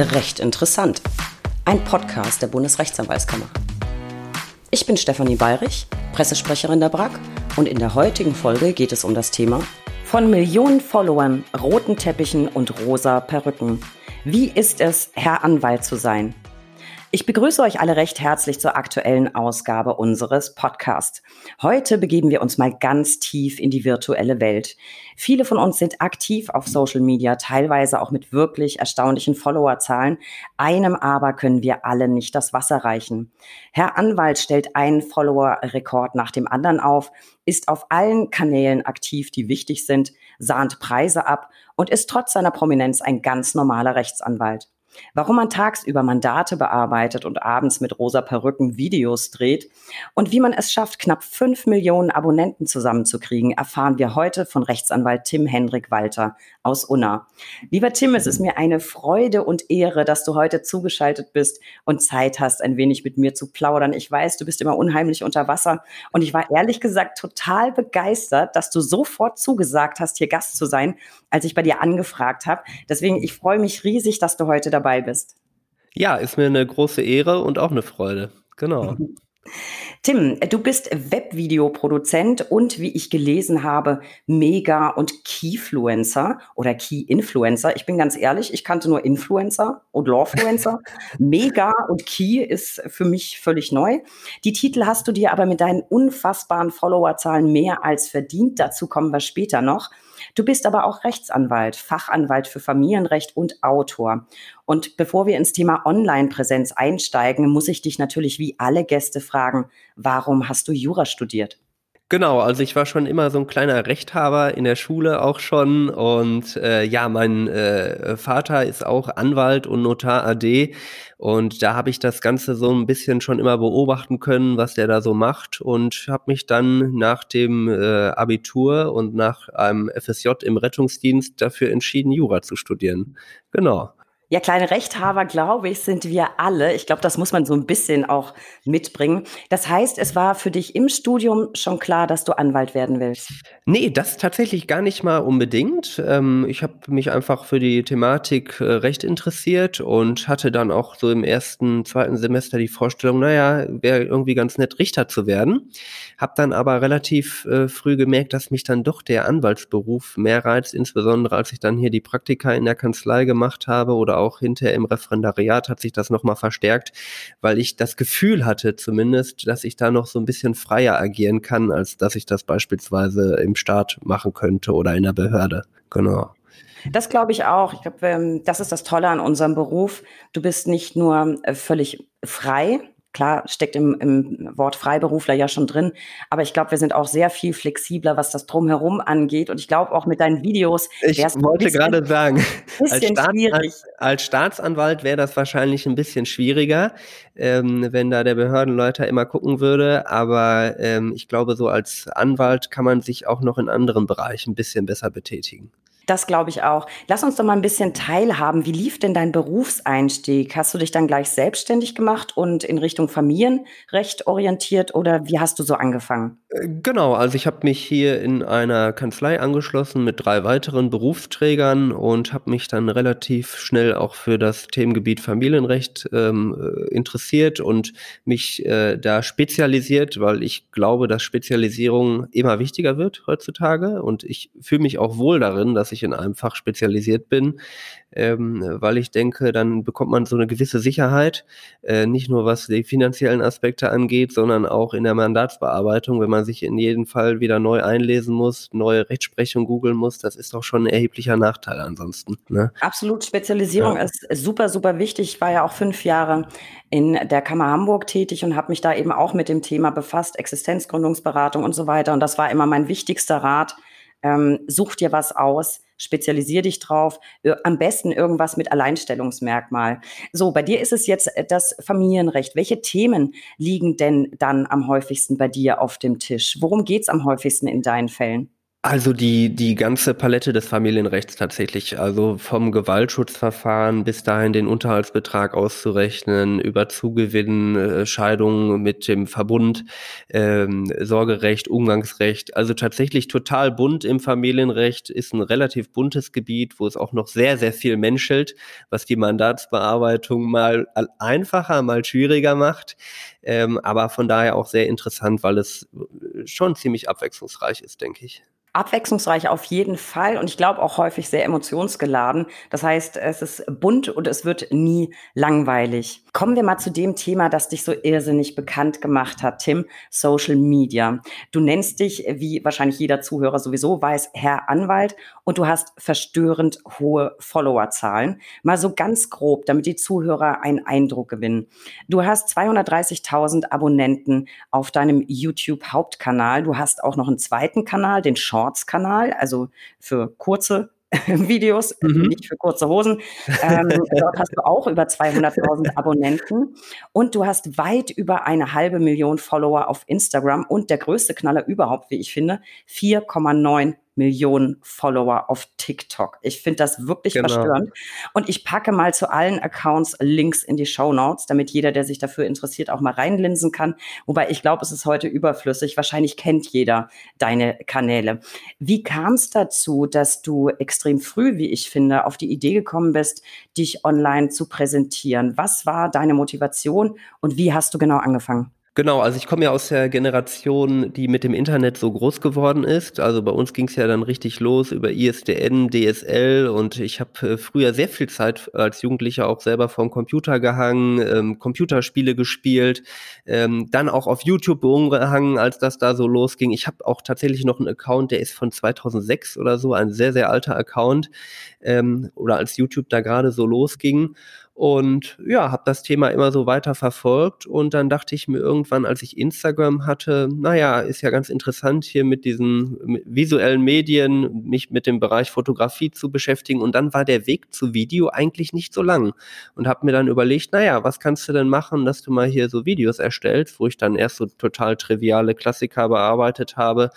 Recht interessant. Ein Podcast der Bundesrechtsanwaltskammer. Ich bin Stefanie Bayrich, Pressesprecherin der BRAG und in der heutigen Folge geht es um das Thema von Millionen Followern, roten Teppichen und rosa Perücken. Wie ist es, Herr Anwalt zu sein? Ich begrüße euch alle recht herzlich zur aktuellen Ausgabe unseres Podcasts. Heute begeben wir uns mal ganz tief in die virtuelle Welt. Viele von uns sind aktiv auf Social Media, teilweise auch mit wirklich erstaunlichen Followerzahlen. Einem aber können wir alle nicht das Wasser reichen. Herr Anwalt stellt einen Follower-Rekord nach dem anderen auf, ist auf allen Kanälen aktiv, die wichtig sind, sahnt Preise ab und ist trotz seiner Prominenz ein ganz normaler Rechtsanwalt. Warum man tagsüber Mandate bearbeitet und abends mit rosa Perücken Videos dreht und wie man es schafft, knapp fünf Millionen Abonnenten zusammenzukriegen, erfahren wir heute von Rechtsanwalt Tim Hendrik Walter aus Unna. Lieber Tim, es ist mir eine Freude und Ehre, dass du heute zugeschaltet bist und Zeit hast, ein wenig mit mir zu plaudern. Ich weiß, du bist immer unheimlich unter Wasser und ich war ehrlich gesagt total begeistert, dass du sofort zugesagt hast, hier Gast zu sein, als ich bei dir angefragt habe. Deswegen, ich freue mich riesig, dass du heute dabei dabei bist. Ja, ist mir eine große Ehre und auch eine Freude. Genau. Tim, du bist Webvideoproduzent und wie ich gelesen habe, Mega- und Keyfluencer oder Key-Influencer. Ich bin ganz ehrlich, ich kannte nur Influencer und Lawfluencer. Mega und Key ist für mich völlig neu. Die Titel hast du dir aber mit deinen unfassbaren Followerzahlen mehr als verdient. Dazu kommen wir später noch. Du bist aber auch Rechtsanwalt, Fachanwalt für Familienrecht und Autor. Und bevor wir ins Thema Online-Präsenz einsteigen, muss ich dich natürlich wie alle Gäste fragen, warum hast du Jura studiert? Genau, also ich war schon immer so ein kleiner Rechthaber in der Schule auch schon und äh, ja, mein äh, Vater ist auch Anwalt und Notar AD und da habe ich das Ganze so ein bisschen schon immer beobachten können, was der da so macht und habe mich dann nach dem äh, Abitur und nach einem FSJ im Rettungsdienst dafür entschieden, Jura zu studieren. Genau. Ja, kleine Rechthaber, glaube ich, sind wir alle. Ich glaube, das muss man so ein bisschen auch mitbringen. Das heißt, es war für dich im Studium schon klar, dass du Anwalt werden willst? Nee, das tatsächlich gar nicht mal unbedingt. Ähm, ich habe mich einfach für die Thematik äh, recht interessiert und hatte dann auch so im ersten, zweiten Semester die Vorstellung, naja, wäre irgendwie ganz nett, Richter zu werden. Hab dann aber relativ äh, früh gemerkt, dass mich dann doch der Anwaltsberuf mehr reizt, insbesondere als ich dann hier die Praktika in der Kanzlei gemacht habe oder auch hinterher im Referendariat hat sich das nochmal verstärkt, weil ich das Gefühl hatte zumindest, dass ich da noch so ein bisschen freier agieren kann, als dass ich das beispielsweise im Staat machen könnte oder in der Behörde. Genau. Das glaube ich auch. Ich glaube, ähm, das ist das Tolle an unserem Beruf. Du bist nicht nur äh, völlig frei, Klar, steckt im, im Wort Freiberufler ja schon drin, aber ich glaube, wir sind auch sehr viel flexibler, was das Drumherum angeht. Und ich glaube auch mit deinen Videos. Ich wollte gerade sagen, als, Staats als, Staatsanwalt wäre das wahrscheinlich ein bisschen schwieriger, ähm, wenn da der Behördenleiter immer gucken würde. Aber ähm, ich glaube, so als Anwalt kann man sich auch noch in anderen Bereichen ein bisschen besser betätigen. Das glaube ich auch. Lass uns doch mal ein bisschen teilhaben. Wie lief denn dein Berufseinstieg? Hast du dich dann gleich selbstständig gemacht und in Richtung Familienrecht orientiert oder wie hast du so angefangen? Äh, genau, also ich habe mich hier in einer Kanzlei angeschlossen mit drei weiteren Berufsträgern und habe mich dann relativ schnell auch für das Themengebiet Familienrecht ähm, äh, interessiert und mich äh, da spezialisiert, weil ich glaube, dass Spezialisierung immer wichtiger wird heutzutage und ich fühle mich auch wohl darin, dass ich ich in einem Fach spezialisiert bin, ähm, weil ich denke, dann bekommt man so eine gewisse Sicherheit, äh, nicht nur was die finanziellen Aspekte angeht, sondern auch in der Mandatsbearbeitung, wenn man sich in jedem Fall wieder neu einlesen muss, neue Rechtsprechung googeln muss, das ist doch schon ein erheblicher Nachteil ansonsten. Ne? Absolut, Spezialisierung ja. ist super, super wichtig. Ich war ja auch fünf Jahre in der Kammer Hamburg tätig und habe mich da eben auch mit dem Thema befasst, Existenzgründungsberatung und so weiter. Und das war immer mein wichtigster Rat. Ähm, such dir was aus, spezialisier dich drauf, am besten irgendwas mit Alleinstellungsmerkmal. So, bei dir ist es jetzt äh, das Familienrecht. Welche Themen liegen denn dann am häufigsten bei dir auf dem Tisch? Worum geht's am häufigsten in deinen Fällen? Also die, die ganze Palette des Familienrechts tatsächlich, also vom Gewaltschutzverfahren bis dahin den Unterhaltsbetrag auszurechnen, über Zugewinn, äh, Scheidungen mit dem Verbund, ähm, Sorgerecht, Umgangsrecht, also tatsächlich total bunt im Familienrecht, ist ein relativ buntes Gebiet, wo es auch noch sehr, sehr viel menschelt, was die Mandatsbearbeitung mal einfacher, mal schwieriger macht, ähm, aber von daher auch sehr interessant, weil es schon ziemlich abwechslungsreich ist, denke ich. Abwechslungsreich auf jeden Fall und ich glaube auch häufig sehr emotionsgeladen. Das heißt, es ist bunt und es wird nie langweilig. Kommen wir mal zu dem Thema, das dich so irrsinnig bekannt gemacht hat, Tim, Social Media. Du nennst dich, wie wahrscheinlich jeder Zuhörer sowieso weiß, Herr Anwalt und du hast verstörend hohe Followerzahlen. Mal so ganz grob, damit die Zuhörer einen Eindruck gewinnen. Du hast 230.000 Abonnenten auf deinem YouTube-Hauptkanal. Du hast auch noch einen zweiten Kanal, den Shorts-Kanal, also für kurze Videos, mhm. nicht für kurze Hosen. Ähm, dort hast du auch über 200.000 Abonnenten und du hast weit über eine halbe Million Follower auf Instagram und der größte Knaller überhaupt, wie ich finde, 4,9 Millionen Follower auf TikTok. Ich finde das wirklich genau. verstörend. Und ich packe mal zu allen Accounts Links in die Show Notes, damit jeder, der sich dafür interessiert, auch mal reinlinsen kann. Wobei ich glaube, es ist heute überflüssig. Wahrscheinlich kennt jeder deine Kanäle. Wie kam es dazu, dass du extrem früh, wie ich finde, auf die Idee gekommen bist, dich online zu präsentieren? Was war deine Motivation und wie hast du genau angefangen? Genau, also ich komme ja aus der Generation, die mit dem Internet so groß geworden ist. Also bei uns ging es ja dann richtig los über ISDN, DSL und ich habe äh, früher sehr viel Zeit als Jugendlicher auch selber vorm Computer gehangen, ähm, Computerspiele gespielt, ähm, dann auch auf YouTube umgehangen, als das da so losging. Ich habe auch tatsächlich noch einen Account, der ist von 2006 oder so, ein sehr, sehr alter Account ähm, oder als YouTube da gerade so losging. Und ja, habe das Thema immer so weiter verfolgt. Und dann dachte ich mir irgendwann, als ich Instagram hatte, naja, ist ja ganz interessant hier mit diesen visuellen Medien, mich mit dem Bereich Fotografie zu beschäftigen. Und dann war der Weg zu Video eigentlich nicht so lang. Und habe mir dann überlegt, naja, was kannst du denn machen, dass du mal hier so Videos erstellst, wo ich dann erst so total triviale Klassiker bearbeitet habe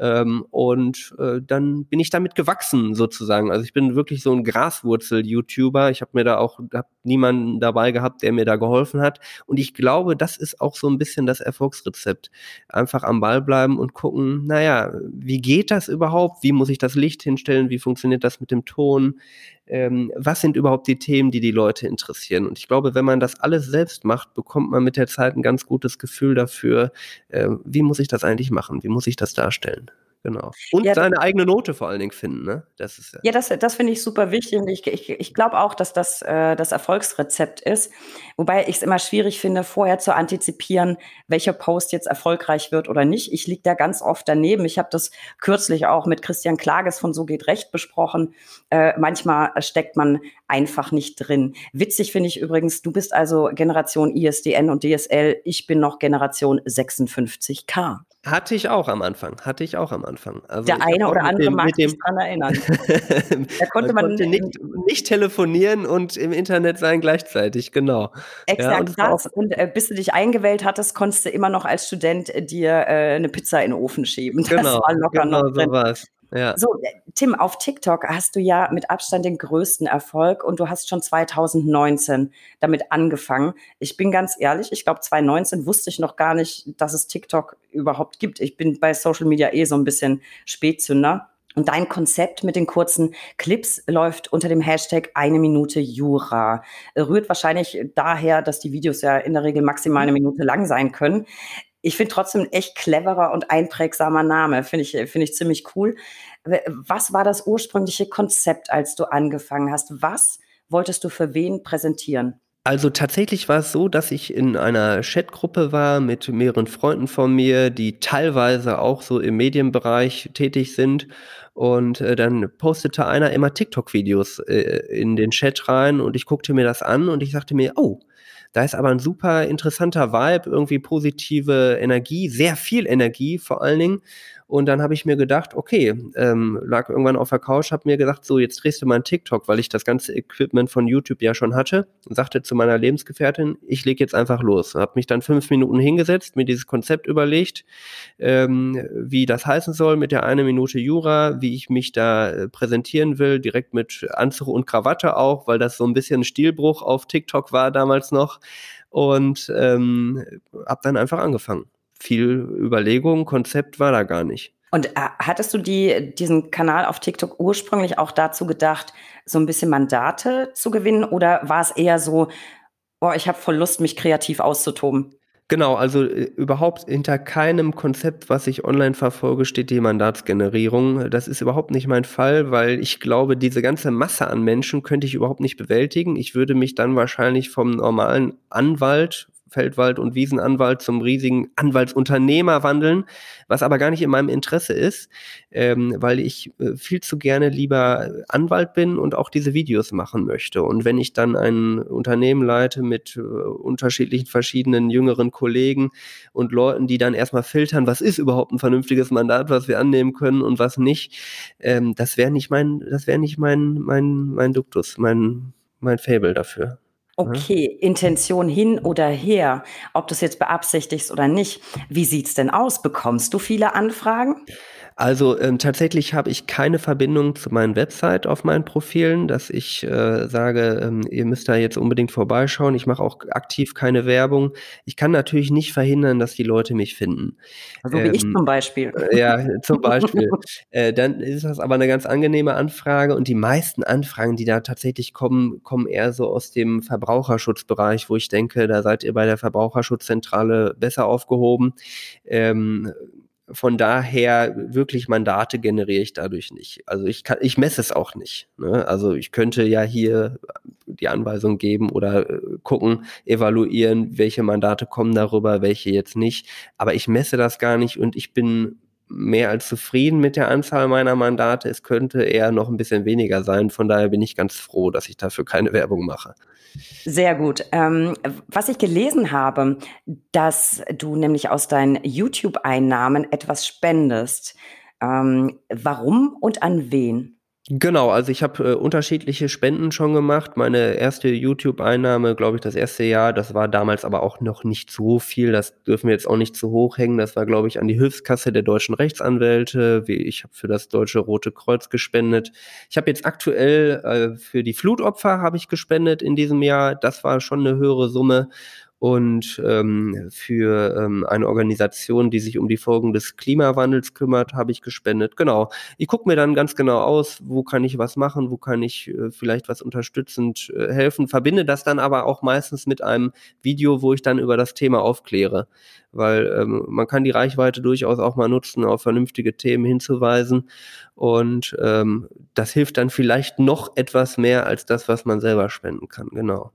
ähm, und äh, dann bin ich damit gewachsen sozusagen. Also ich bin wirklich so ein Graswurzel-YouTuber. Ich habe mir da auch hab niemanden dabei gehabt, der mir da geholfen hat. Und ich glaube, das ist auch so ein bisschen das Erfolgsrezept. Einfach am Ball bleiben und gucken, naja, wie geht das überhaupt? Wie muss ich das Licht hinstellen? Wie funktioniert das mit dem Ton? Ähm, was sind überhaupt die Themen, die die Leute interessieren. Und ich glaube, wenn man das alles selbst macht, bekommt man mit der Zeit ein ganz gutes Gefühl dafür, äh, wie muss ich das eigentlich machen, wie muss ich das darstellen. Genau. Und ja, seine eigene Note vor allen Dingen finden, ne? Das ist ja, ja das, das finde ich super wichtig und ich, ich, ich glaube auch, dass das äh, das Erfolgsrezept ist. Wobei ich es immer schwierig finde, vorher zu antizipieren, welcher Post jetzt erfolgreich wird oder nicht. Ich liege da ganz oft daneben. Ich habe das kürzlich auch mit Christian Klages von So geht Recht besprochen. Äh, manchmal steckt man einfach nicht drin. Witzig finde ich übrigens, du bist also Generation ISDN und DSL, ich bin noch Generation 56K. Hatte ich auch am Anfang, hatte ich auch am Anfang. Also Der eine oder andere dem, mag sich daran erinnern. da konnte man, konnte nicht, nicht, telefonieren und im Internet sein gleichzeitig, genau. Exakt ja, und das. Und äh, bis du dich eingewählt hattest, konntest du immer noch als Student äh, dir äh, eine Pizza in den Ofen schieben. Das genau, war locker genau noch drin. so war's. Ja. So, Tim, auf TikTok hast du ja mit Abstand den größten Erfolg und du hast schon 2019 damit angefangen. Ich bin ganz ehrlich, ich glaube 2019 wusste ich noch gar nicht, dass es TikTok überhaupt gibt. Ich bin bei Social Media eh so ein bisschen Spätzünder. Und dein Konzept mit den kurzen Clips läuft unter dem Hashtag eine Minute Jura. Rührt wahrscheinlich daher, dass die Videos ja in der Regel maximal eine Minute lang sein können ich finde trotzdem ein echt cleverer und einprägsamer Name. Finde ich, finde ich ziemlich cool. Was war das ursprüngliche Konzept, als du angefangen hast? Was wolltest du für wen präsentieren? Also tatsächlich war es so, dass ich in einer Chatgruppe war mit mehreren Freunden von mir, die teilweise auch so im Medienbereich tätig sind. Und äh, dann postete einer immer TikTok-Videos äh, in den Chat rein und ich guckte mir das an und ich sagte mir, oh, da ist aber ein super interessanter Vibe, irgendwie positive Energie, sehr viel Energie vor allen Dingen. Und dann habe ich mir gedacht, okay, ähm, lag irgendwann auf der Couch, habe mir gesagt, so jetzt drehst du mal einen TikTok, weil ich das ganze Equipment von YouTube ja schon hatte und sagte zu meiner Lebensgefährtin, ich lege jetzt einfach los. Habe mich dann fünf Minuten hingesetzt, mir dieses Konzept überlegt, ähm, wie das heißen soll mit der eine Minute Jura, wie ich mich da äh, präsentieren will, direkt mit Anzug und Krawatte auch, weil das so ein bisschen ein Stilbruch auf TikTok war damals noch und ähm, habe dann einfach angefangen. Viel Überlegung, Konzept war da gar nicht. Und äh, hattest du die, diesen Kanal auf TikTok ursprünglich auch dazu gedacht, so ein bisschen Mandate zu gewinnen oder war es eher so, oh, ich habe voll Lust, mich kreativ auszutoben? Genau, also äh, überhaupt hinter keinem Konzept, was ich online verfolge, steht die Mandatsgenerierung. Das ist überhaupt nicht mein Fall, weil ich glaube, diese ganze Masse an Menschen könnte ich überhaupt nicht bewältigen. Ich würde mich dann wahrscheinlich vom normalen Anwalt Feldwald- und Wiesenanwalt zum riesigen Anwaltsunternehmer wandeln, was aber gar nicht in meinem Interesse ist, ähm, weil ich äh, viel zu gerne lieber Anwalt bin und auch diese Videos machen möchte. Und wenn ich dann ein Unternehmen leite mit äh, unterschiedlichen verschiedenen jüngeren Kollegen und Leuten, die dann erstmal filtern, was ist überhaupt ein vernünftiges Mandat, was wir annehmen können und was nicht, ähm, das wäre nicht mein, das wäre nicht mein, mein, mein Duktus, mein, mein Fable dafür. Okay, Intention hin oder her, ob du es jetzt beabsichtigst oder nicht. Wie sieht's denn aus? Bekommst du viele Anfragen? Also ähm, tatsächlich habe ich keine Verbindung zu meinen Website auf meinen Profilen, dass ich äh, sage, ähm, ihr müsst da jetzt unbedingt vorbeischauen. Ich mache auch aktiv keine Werbung. Ich kann natürlich nicht verhindern, dass die Leute mich finden. Also wie ähm, ich zum Beispiel. Äh, ja, zum Beispiel. äh, dann ist das aber eine ganz angenehme Anfrage und die meisten Anfragen, die da tatsächlich kommen, kommen eher so aus dem Verbraucherschutzbereich, wo ich denke, da seid ihr bei der Verbraucherschutzzentrale besser aufgehoben. Ähm, von daher wirklich Mandate generiere ich dadurch nicht. Also ich kann, ich messe es auch nicht. Ne? Also ich könnte ja hier die Anweisung geben oder äh, gucken, evaluieren, welche Mandate kommen darüber, welche jetzt nicht. Aber ich messe das gar nicht und ich bin mehr als zufrieden mit der Anzahl meiner Mandate. Es könnte eher noch ein bisschen weniger sein. Von daher bin ich ganz froh, dass ich dafür keine Werbung mache. Sehr gut. Ähm, was ich gelesen habe, dass du nämlich aus deinen YouTube-Einnahmen etwas spendest. Ähm, warum und an wen? Genau, also ich habe äh, unterschiedliche Spenden schon gemacht. Meine erste YouTube-Einnahme, glaube ich, das erste Jahr, das war damals aber auch noch nicht so viel. Das dürfen wir jetzt auch nicht zu hoch hängen. Das war, glaube ich, an die Hilfskasse der deutschen Rechtsanwälte. Ich habe für das Deutsche Rote Kreuz gespendet. Ich habe jetzt aktuell äh, für die Flutopfer habe ich gespendet in diesem Jahr. Das war schon eine höhere Summe und ähm, für ähm, eine Organisation, die sich um die Folgen des Klimawandels kümmert, habe ich gespendet. Genau. Ich gucke mir dann ganz genau aus, wo kann ich was machen, wo kann ich äh, vielleicht was unterstützend äh, helfen, verbinde das dann aber auch meistens mit einem Video, wo ich dann über das Thema aufkläre, weil ähm, man kann die Reichweite durchaus auch mal nutzen, auf vernünftige Themen hinzuweisen und ähm, das hilft dann vielleicht noch etwas mehr als das, was man selber spenden kann. Genau.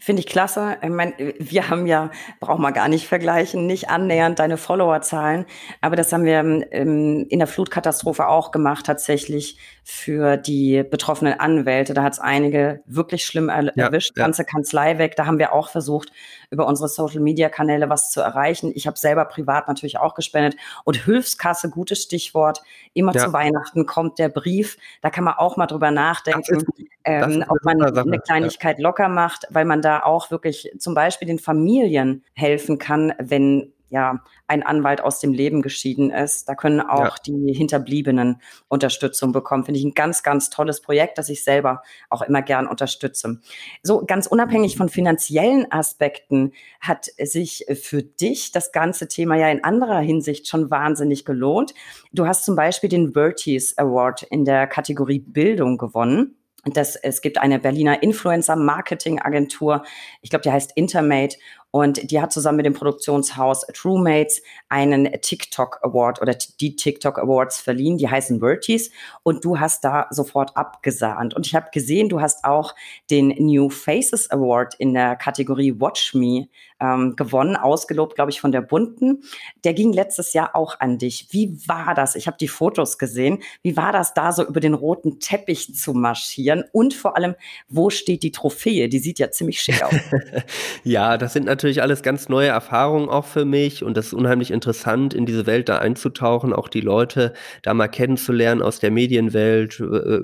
Finde ich klasse. Ich meine, wir haben ja, brauchen wir gar nicht vergleichen, nicht annähernd deine Followerzahlen. Aber das haben wir ähm, in der Flutkatastrophe auch gemacht, tatsächlich für die betroffenen Anwälte. Da hat es einige wirklich schlimm er ja, erwischt, ja. ganze Kanzlei weg. Da haben wir auch versucht, über unsere Social-Media-Kanäle was zu erreichen. Ich habe selber privat natürlich auch gespendet. Und Hilfskasse, gutes Stichwort. Immer ja. zu Weihnachten kommt der Brief. Da kann man auch mal drüber nachdenken, ähm, ob man eine Kleinigkeit locker macht, weil man da auch wirklich zum Beispiel den Familien helfen kann, wenn ja, ein Anwalt aus dem Leben geschieden ist. Da können auch ja. die Hinterbliebenen Unterstützung bekommen. Finde ich ein ganz, ganz tolles Projekt, das ich selber auch immer gern unterstütze. So ganz unabhängig von finanziellen Aspekten hat sich für dich das ganze Thema ja in anderer Hinsicht schon wahnsinnig gelohnt. Du hast zum Beispiel den Verties Award in der Kategorie Bildung gewonnen. Das, es gibt eine Berliner Influencer-Marketing-Agentur, ich glaube, die heißt Intermate und die hat zusammen mit dem Produktionshaus TrueMates einen TikTok Award oder die TikTok Awards verliehen. Die heißen Verties. Und du hast da sofort abgesahnt. Und ich habe gesehen, du hast auch den New Faces Award in der Kategorie Watch Me ähm, gewonnen, ausgelobt, glaube ich, von der Bunten. Der ging letztes Jahr auch an dich. Wie war das? Ich habe die Fotos gesehen. Wie war das da so über den roten Teppich zu marschieren? Und vor allem, wo steht die Trophäe? Die sieht ja ziemlich schick aus. ja, das sind natürlich natürlich alles ganz neue Erfahrungen auch für mich und das ist unheimlich interessant, in diese Welt da einzutauchen, auch die Leute da mal kennenzulernen aus der Medienwelt. Äh,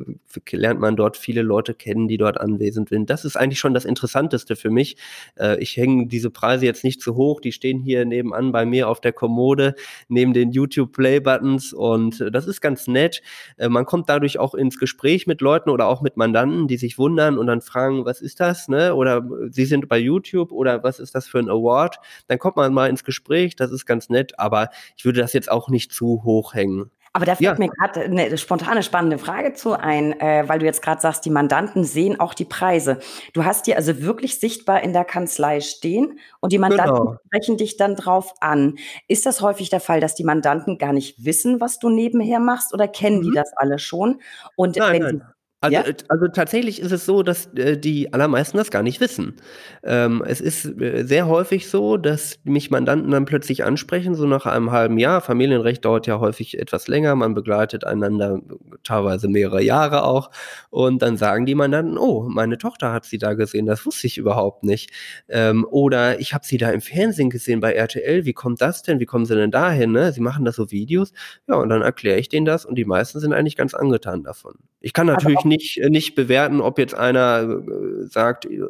lernt man dort viele Leute kennen, die dort anwesend sind. Das ist eigentlich schon das Interessanteste für mich. Äh, ich hänge diese Preise jetzt nicht zu hoch, die stehen hier nebenan bei mir auf der Kommode, neben den YouTube Play Buttons und das ist ganz nett. Äh, man kommt dadurch auch ins Gespräch mit Leuten oder auch mit Mandanten, die sich wundern und dann fragen, was ist das, ne? Oder sie sind bei YouTube oder was ist das für ein Award? Dann kommt man mal ins Gespräch, das ist ganz nett, aber ich würde das jetzt auch nicht zu hoch hängen. Aber da fällt ja. mir gerade eine spontane spannende Frage zu ein, äh, weil du jetzt gerade sagst, die Mandanten sehen auch die Preise. Du hast die also wirklich sichtbar in der Kanzlei stehen und die Mandanten genau. sprechen dich dann drauf an. Ist das häufig der Fall, dass die Mandanten gar nicht wissen, was du nebenher machst oder kennen mhm. die das alle schon? Und nein, wenn nein. Also, ja? Äh, also tatsächlich ist es so, dass äh, die allermeisten das gar nicht wissen. Ähm, es ist äh, sehr häufig so, dass mich Mandanten dann plötzlich ansprechen, so nach einem halben Jahr. Familienrecht dauert ja häufig etwas länger, man begleitet einander teilweise mehrere Jahre auch. Und dann sagen die Mandanten, oh, meine Tochter hat sie da gesehen, das wusste ich überhaupt nicht. Ähm, oder ich habe sie da im Fernsehen gesehen bei RTL, wie kommt das denn? Wie kommen sie denn dahin? Ne? Sie machen da so Videos. Ja, und dann erkläre ich denen das und die meisten sind eigentlich ganz angetan davon. Ich kann natürlich nicht, äh, nicht bewerten, ob jetzt einer äh, sagt, äh,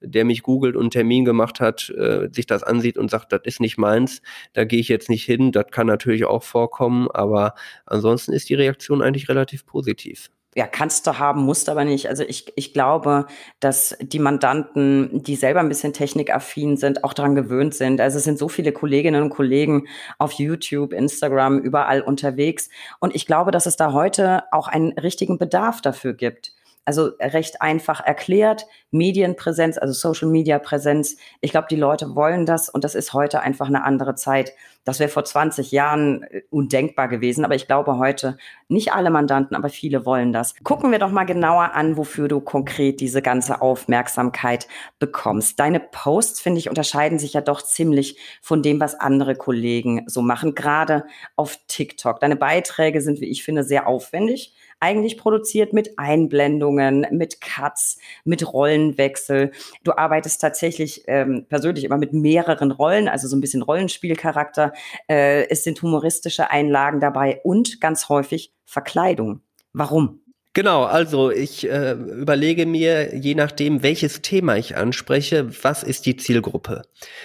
der mich googelt und einen Termin gemacht hat, sich das ansieht und sagt, das ist nicht meins, da gehe ich jetzt nicht hin. Das kann natürlich auch vorkommen, aber ansonsten ist die Reaktion eigentlich relativ positiv ja, kannst du haben, musst aber nicht. Also ich, ich glaube, dass die Mandanten, die selber ein bisschen technikaffin sind, auch daran gewöhnt sind. Also es sind so viele Kolleginnen und Kollegen auf YouTube, Instagram, überall unterwegs. Und ich glaube, dass es da heute auch einen richtigen Bedarf dafür gibt. Also recht einfach erklärt, Medienpräsenz, also Social Media Präsenz. Ich glaube, die Leute wollen das und das ist heute einfach eine andere Zeit. Das wäre vor 20 Jahren äh, undenkbar gewesen, aber ich glaube heute nicht alle Mandanten, aber viele wollen das. Gucken wir doch mal genauer an, wofür du konkret diese ganze Aufmerksamkeit bekommst. Deine Posts, finde ich, unterscheiden sich ja doch ziemlich von dem, was andere Kollegen so machen, gerade auf TikTok. Deine Beiträge sind, wie ich finde, sehr aufwendig eigentlich produziert mit Einblendungen, mit Cuts, mit Rollenwechsel. Du arbeitest tatsächlich ähm, persönlich immer mit mehreren Rollen, also so ein bisschen Rollenspielcharakter. Äh, es sind humoristische Einlagen dabei und ganz häufig Verkleidung. Warum? Genau, also ich äh, überlege mir, je nachdem, welches Thema ich anspreche, was ist die Zielgruppe.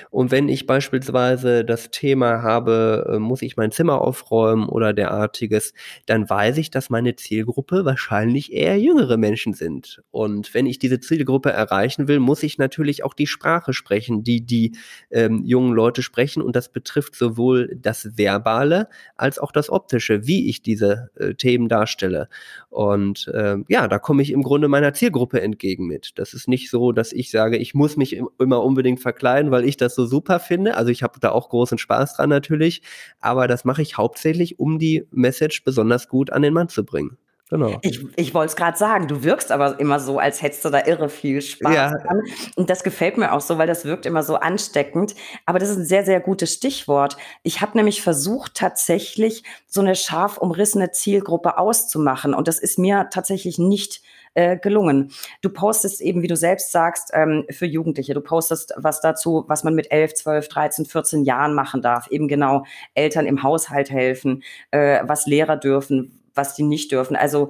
Und wenn ich beispielsweise das Thema habe, äh, muss ich mein Zimmer aufräumen oder derartiges, dann weiß ich, dass meine Zielgruppe wahrscheinlich eher jüngere Menschen sind. Und wenn ich diese Zielgruppe erreichen will, muss ich natürlich auch die Sprache sprechen, die die ähm, jungen Leute sprechen. Und das betrifft sowohl das Verbale als auch das Optische, wie ich diese äh, Themen darstelle. Und und äh, ja, da komme ich im Grunde meiner Zielgruppe entgegen mit. Das ist nicht so, dass ich sage, ich muss mich immer unbedingt verkleiden, weil ich das so super finde. Also ich habe da auch großen Spaß dran natürlich, aber das mache ich hauptsächlich, um die Message besonders gut an den Mann zu bringen. Genau. Ich, ich wollte es gerade sagen, du wirkst aber immer so, als hättest du da irre viel Spaß ja. dran. Und das gefällt mir auch so, weil das wirkt immer so ansteckend. Aber das ist ein sehr, sehr gutes Stichwort. Ich habe nämlich versucht, tatsächlich so eine scharf umrissene Zielgruppe auszumachen. Und das ist mir tatsächlich nicht äh, gelungen. Du postest eben, wie du selbst sagst, ähm, für Jugendliche. Du postest was dazu, was man mit 11, 12, 13, 14 Jahren machen darf. Eben genau Eltern im Haushalt helfen, äh, was Lehrer dürfen, was die nicht dürfen. Also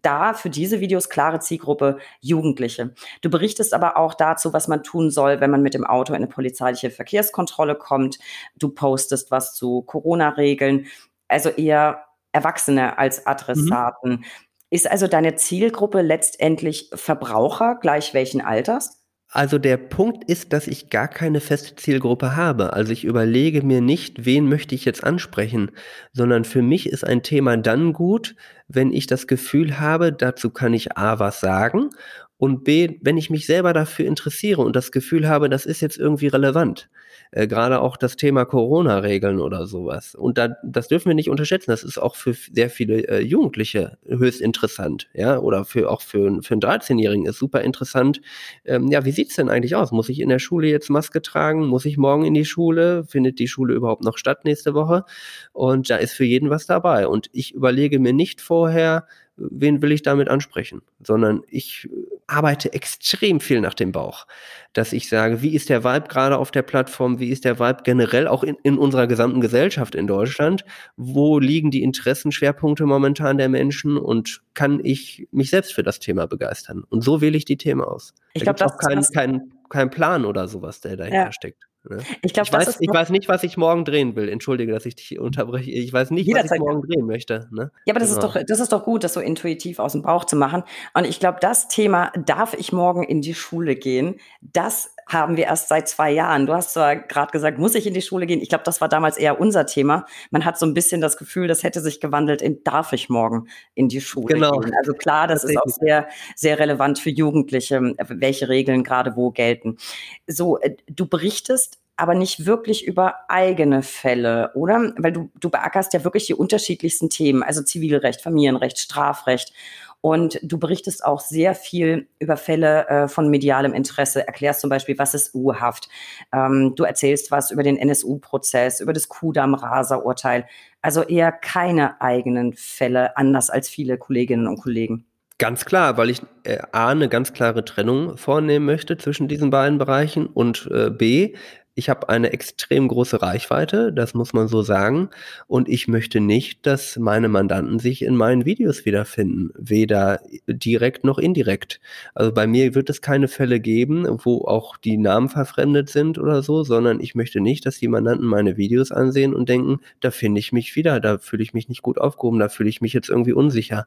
da für diese Videos klare Zielgruppe Jugendliche. Du berichtest aber auch dazu, was man tun soll, wenn man mit dem Auto in eine polizeiliche Verkehrskontrolle kommt. Du postest was zu Corona-Regeln. Also eher Erwachsene als Adressaten. Mhm. Ist also deine Zielgruppe letztendlich Verbraucher, gleich welchen Alters? Also der Punkt ist, dass ich gar keine feste Zielgruppe habe. Also ich überlege mir nicht, wen möchte ich jetzt ansprechen, sondern für mich ist ein Thema dann gut, wenn ich das Gefühl habe, dazu kann ich A was sagen und B, wenn ich mich selber dafür interessiere und das Gefühl habe, das ist jetzt irgendwie relevant. Äh, Gerade auch das Thema Corona-Regeln oder sowas. Und da, das dürfen wir nicht unterschätzen. Das ist auch für sehr viele äh, Jugendliche höchst interessant. Ja, oder für, auch für, für einen 13-Jährigen ist super interessant. Ähm, ja, wie sieht's denn eigentlich aus? Muss ich in der Schule jetzt Maske tragen? Muss ich morgen in die Schule? Findet die Schule überhaupt noch statt nächste Woche? Und da ist für jeden was dabei. Und ich überlege mir nicht vorher, wen will ich damit ansprechen, sondern ich arbeite extrem viel nach dem Bauch, dass ich sage, wie ist der Vibe gerade auf der Plattform, wie ist der Vibe generell auch in, in unserer gesamten Gesellschaft in Deutschland, wo liegen die Interessenschwerpunkte momentan der Menschen und kann ich mich selbst für das Thema begeistern. Und so wähle ich die Themen aus. Ich glaube, das ist kein, kein, kein Plan oder sowas, der dahinter ja. steckt. Ne? Ich, glaub, ich, weiß, ich weiß nicht, was ich morgen drehen will. Entschuldige, dass ich dich unterbreche. Ich weiß nicht, was ich morgen drehen möchte. Ne? Ja, aber das, genau. ist doch, das ist doch gut, das so intuitiv aus dem Bauch zu machen. Und ich glaube, das Thema, darf ich morgen in die Schule gehen, das haben wir erst seit zwei Jahren. Du hast zwar gerade gesagt, muss ich in die Schule gehen? Ich glaube, das war damals eher unser Thema. Man hat so ein bisschen das Gefühl, das hätte sich gewandelt in darf ich morgen in die Schule genau. gehen? Also klar, das, das ist auch sehr, sehr relevant für Jugendliche, welche Regeln gerade wo gelten. So, äh, du berichtest aber nicht wirklich über eigene Fälle, oder? Weil du, du beackerst ja wirklich die unterschiedlichsten Themen, also Zivilrecht, Familienrecht, Strafrecht. Und du berichtest auch sehr viel über Fälle äh, von medialem Interesse, erklärst zum Beispiel, was ist U-Haft. Ähm, du erzählst was über den NSU-Prozess, über das Kudam-Rasa-Urteil. Also eher keine eigenen Fälle, anders als viele Kolleginnen und Kollegen. Ganz klar, weil ich äh, A, eine ganz klare Trennung vornehmen möchte zwischen diesen beiden Bereichen und äh, B, ich habe eine extrem große Reichweite, das muss man so sagen. Und ich möchte nicht, dass meine Mandanten sich in meinen Videos wiederfinden, weder direkt noch indirekt. Also bei mir wird es keine Fälle geben, wo auch die Namen verfremdet sind oder so, sondern ich möchte nicht, dass die Mandanten meine Videos ansehen und denken, da finde ich mich wieder, da fühle ich mich nicht gut aufgehoben, da fühle ich mich jetzt irgendwie unsicher.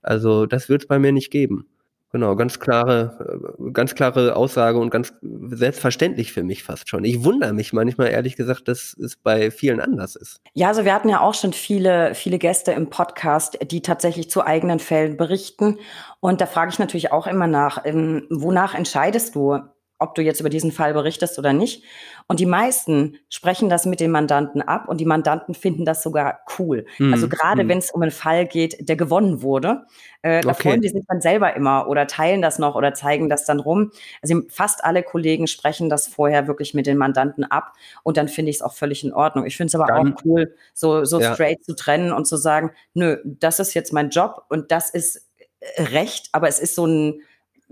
Also das wird es bei mir nicht geben. Genau, ganz klare, ganz klare Aussage und ganz selbstverständlich für mich fast schon. Ich wundere mich manchmal ehrlich gesagt, dass es bei vielen anders ist. Ja, also wir hatten ja auch schon viele, viele Gäste im Podcast, die tatsächlich zu eigenen Fällen berichten. Und da frage ich natürlich auch immer nach, ähm, wonach entscheidest du, ob du jetzt über diesen Fall berichtest oder nicht. Und die meisten sprechen das mit den Mandanten ab und die Mandanten finden das sogar cool. Mm, also gerade mm. wenn es um einen Fall geht, der gewonnen wurde, äh, da okay. freuen die sich dann selber immer oder teilen das noch oder zeigen das dann rum. Also fast alle Kollegen sprechen das vorher wirklich mit den Mandanten ab und dann finde ich es auch völlig in Ordnung. Ich finde es aber dann, auch cool, so, so ja. straight zu trennen und zu sagen, nö, das ist jetzt mein Job und das ist Recht, aber es ist so ein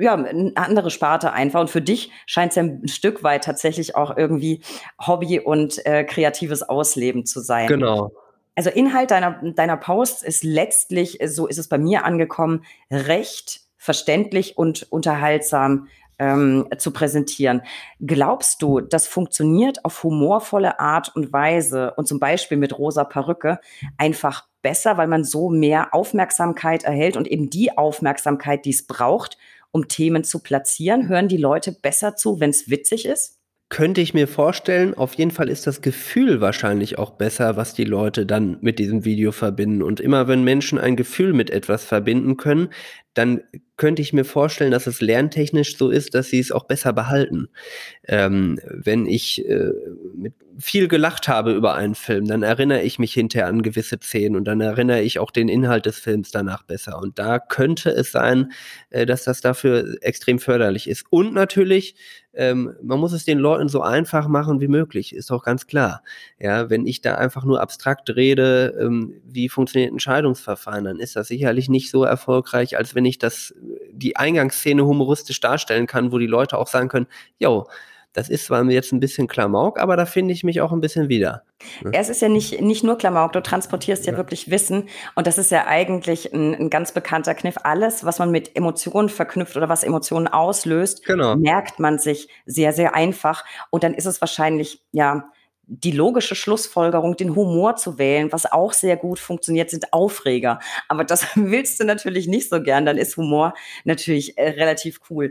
ja, eine andere Sparte einfach. Und für dich scheint es ja ein Stück weit tatsächlich auch irgendwie Hobby und äh, kreatives Ausleben zu sein. Genau. Also Inhalt deiner, deiner Posts ist letztlich, so ist es bei mir angekommen, recht verständlich und unterhaltsam ähm, zu präsentieren. Glaubst du, das funktioniert auf humorvolle Art und Weise und zum Beispiel mit rosa Perücke einfach besser, weil man so mehr Aufmerksamkeit erhält und eben die Aufmerksamkeit, die es braucht, um Themen zu platzieren? Hören die Leute besser zu, wenn es witzig ist? Könnte ich mir vorstellen, auf jeden Fall ist das Gefühl wahrscheinlich auch besser, was die Leute dann mit diesem Video verbinden. Und immer wenn Menschen ein Gefühl mit etwas verbinden können, dann könnte ich mir vorstellen, dass es lerntechnisch so ist, dass sie es auch besser behalten. Ähm, wenn ich äh, viel gelacht habe über einen Film, dann erinnere ich mich hinterher an gewisse Szenen und dann erinnere ich auch den Inhalt des Films danach besser. Und da könnte es sein, äh, dass das dafür extrem förderlich ist. Und natürlich, ähm, man muss es den Leuten so einfach machen wie möglich, ist auch ganz klar. Ja, wenn ich da einfach nur abstrakt rede, ähm, wie funktioniert ein Scheidungsverfahren, dann ist das sicherlich nicht so erfolgreich, als wenn wenn ich das, die Eingangsszene humoristisch darstellen kann, wo die Leute auch sagen können, yo, das ist zwar jetzt ein bisschen Klamauk, aber da finde ich mich auch ein bisschen wieder. Ne? Es ist ja nicht, nicht nur Klamauk, du transportierst ja, ja wirklich Wissen und das ist ja eigentlich ein, ein, ganz bekannter Kniff. Alles, was man mit Emotionen verknüpft oder was Emotionen auslöst, genau. merkt man sich sehr, sehr einfach und dann ist es wahrscheinlich, ja, die logische Schlussfolgerung, den Humor zu wählen, was auch sehr gut funktioniert, sind Aufreger. Aber das willst du natürlich nicht so gern, dann ist Humor natürlich äh, relativ cool.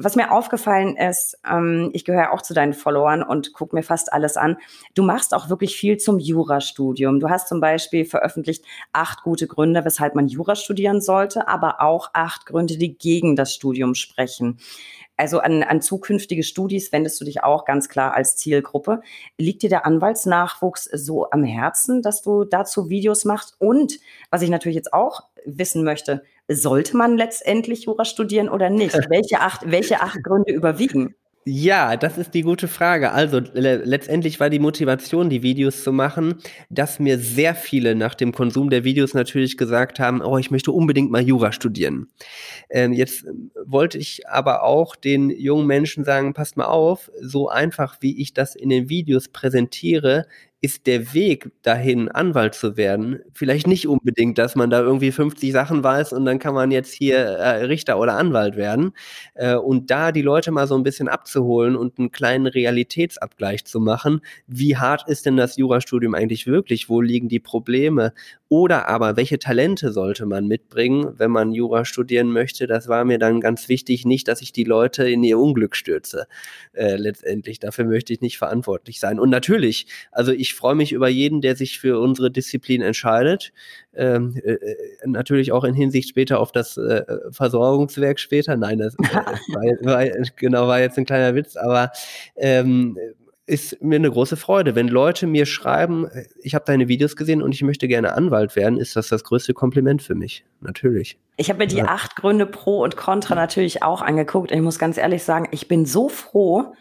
Was mir aufgefallen ist, ähm, ich gehöre auch zu deinen Followern und gucke mir fast alles an. Du machst auch wirklich viel zum Jurastudium. Du hast zum Beispiel veröffentlicht acht gute Gründe, weshalb man Jura studieren sollte, aber auch acht Gründe, die gegen das Studium sprechen. Also an, an zukünftige Studis wendest du dich auch ganz klar als Zielgruppe. Liegt dir der Anwaltsnachwuchs so am Herzen, dass du dazu Videos machst? Und was ich natürlich jetzt auch wissen möchte, sollte man letztendlich Jura studieren oder nicht? Welche acht, welche acht Gründe überwiegen? Ja, das ist die gute Frage. Also le letztendlich war die Motivation, die Videos zu machen, dass mir sehr viele nach dem Konsum der Videos natürlich gesagt haben, oh, ich möchte unbedingt mal Jura studieren. Ähm, jetzt wollte ich aber auch den jungen Menschen sagen, passt mal auf, so einfach wie ich das in den Videos präsentiere, ist der Weg dahin, Anwalt zu werden, vielleicht nicht unbedingt, dass man da irgendwie 50 Sachen weiß und dann kann man jetzt hier äh, Richter oder Anwalt werden. Äh, und da die Leute mal so ein bisschen abzuholen und einen kleinen Realitätsabgleich zu machen. Wie hart ist denn das Jurastudium eigentlich wirklich? Wo liegen die Probleme? Oder aber, welche Talente sollte man mitbringen, wenn man Jura studieren möchte? Das war mir dann ganz wichtig, nicht, dass ich die Leute in ihr Unglück stürze. Äh, letztendlich, dafür möchte ich nicht verantwortlich sein. Und natürlich, also ich freue mich über jeden, der sich für unsere Disziplin entscheidet. Ähm, äh, äh natürlich auch in Hinsicht später auf das äh, Versorgungswerk später. Nein, das äh, war, war, genau war jetzt ein kleiner Witz, aber ähm, ist mir eine große Freude. Wenn Leute mir schreiben, ich habe deine Videos gesehen und ich möchte gerne Anwalt werden, ist das das größte Kompliment für mich. Natürlich. Ich habe mir die ja. acht Gründe pro und contra natürlich auch angeguckt. Ich muss ganz ehrlich sagen, ich bin so froh,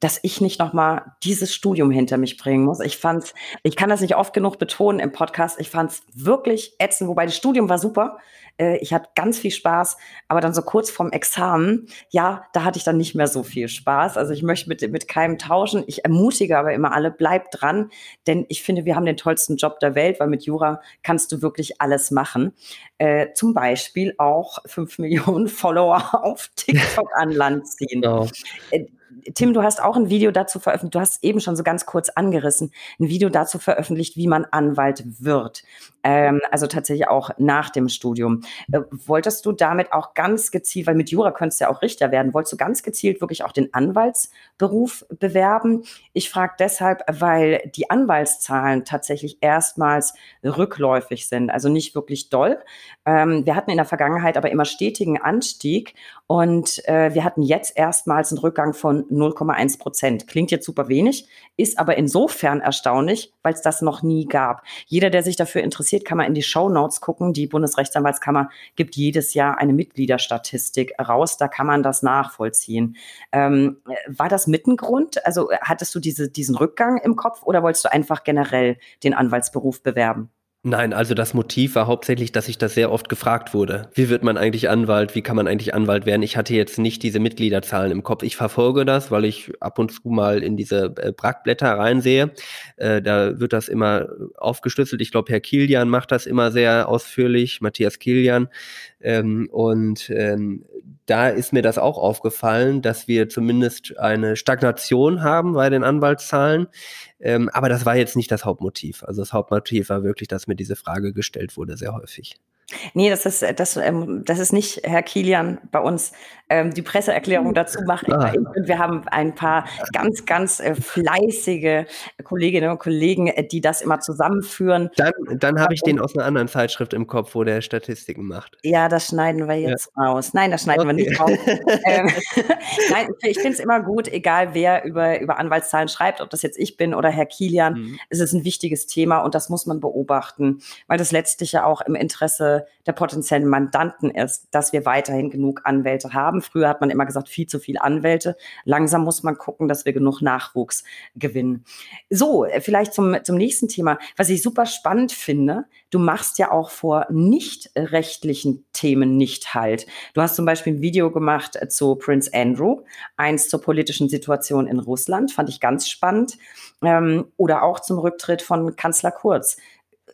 dass ich nicht noch mal dieses Studium hinter mich bringen muss. Ich fand's, ich kann das nicht oft genug betonen im Podcast. Ich fand's wirklich ätzend, wobei das Studium war super. Äh, ich hatte ganz viel Spaß, aber dann so kurz vorm Examen, ja, da hatte ich dann nicht mehr so viel Spaß. Also ich möchte mit, mit keinem tauschen. Ich ermutige aber immer alle, bleibt dran, denn ich finde, wir haben den tollsten Job der Welt, weil mit Jura kannst du wirklich alles machen. Äh, zum Beispiel auch fünf Millionen Follower auf TikTok an Land ziehen. Genau. Äh, Tim, du hast auch ein Video dazu veröffentlicht, du hast eben schon so ganz kurz angerissen, ein Video dazu veröffentlicht, wie man Anwalt wird. Ähm, also tatsächlich auch nach dem Studium. Äh, wolltest du damit auch ganz gezielt, weil mit Jura könntest du ja auch Richter werden, wolltest du ganz gezielt wirklich auch den Anwaltsberuf bewerben? Ich frage deshalb, weil die Anwaltszahlen tatsächlich erstmals rückläufig sind, also nicht wirklich doll. Ähm, wir hatten in der Vergangenheit aber immer stetigen Anstieg und äh, wir hatten jetzt erstmals einen Rückgang von 0,1 Prozent. Klingt jetzt super wenig, ist aber insofern erstaunlich, weil es das noch nie gab. Jeder, der sich dafür interessiert, kann mal in die Show Notes gucken. Die Bundesrechtsanwaltskammer gibt jedes Jahr eine Mitgliederstatistik raus. Da kann man das nachvollziehen. Ähm, war das Mittengrund? Also hattest du diese, diesen Rückgang im Kopf oder wolltest du einfach generell den Anwaltsberuf bewerben? Nein, also das Motiv war hauptsächlich, dass ich das sehr oft gefragt wurde. Wie wird man eigentlich Anwalt? Wie kann man eigentlich Anwalt werden? Ich hatte jetzt nicht diese Mitgliederzahlen im Kopf. Ich verfolge das, weil ich ab und zu mal in diese äh, Brackblätter reinsehe. Äh, da wird das immer aufgeschlüsselt. Ich glaube, Herr Kilian macht das immer sehr ausführlich, Matthias Kilian. Ähm, und ähm, da ist mir das auch aufgefallen, dass wir zumindest eine Stagnation haben bei den Anwaltszahlen. Ähm, aber das war jetzt nicht das Hauptmotiv. Also das Hauptmotiv war wirklich, dass mir diese Frage gestellt wurde, sehr häufig. Nee, das ist, das, ähm, das ist nicht Herr Kilian bei uns ähm, die Presseerklärung hm. dazu macht. Ah. Wir haben ein paar ganz, ganz äh, fleißige Kolleginnen und Kollegen, äh, die das immer zusammenführen. Dann, dann habe ich den aus einer anderen Zeitschrift im Kopf, wo der Statistiken macht. Ja, das schneiden wir jetzt ja. raus. Nein, das schneiden okay. wir nicht raus. ähm, Nein, ich finde es immer gut, egal wer über, über Anwaltszahlen schreibt, ob das jetzt ich bin oder Herr Kilian. Mhm. Es ist ein wichtiges Thema und das muss man beobachten, weil das letztlich ja auch im Interesse der potenziellen Mandanten ist, dass wir weiterhin genug Anwälte haben. Früher hat man immer gesagt, viel zu viele Anwälte. Langsam muss man gucken, dass wir genug Nachwuchs gewinnen. So, äh, vielleicht zum, zum nächsten Thema. Was ich super spannend finde, du machst ja auch vor nicht rechtlichen Themen nicht halt. Du hast zum Beispiel ein Video gemacht äh, zu Prince Andrew, eins zur politischen Situation in Russland, fand ich ganz spannend. Ähm, oder auch zum Rücktritt von Kanzler Kurz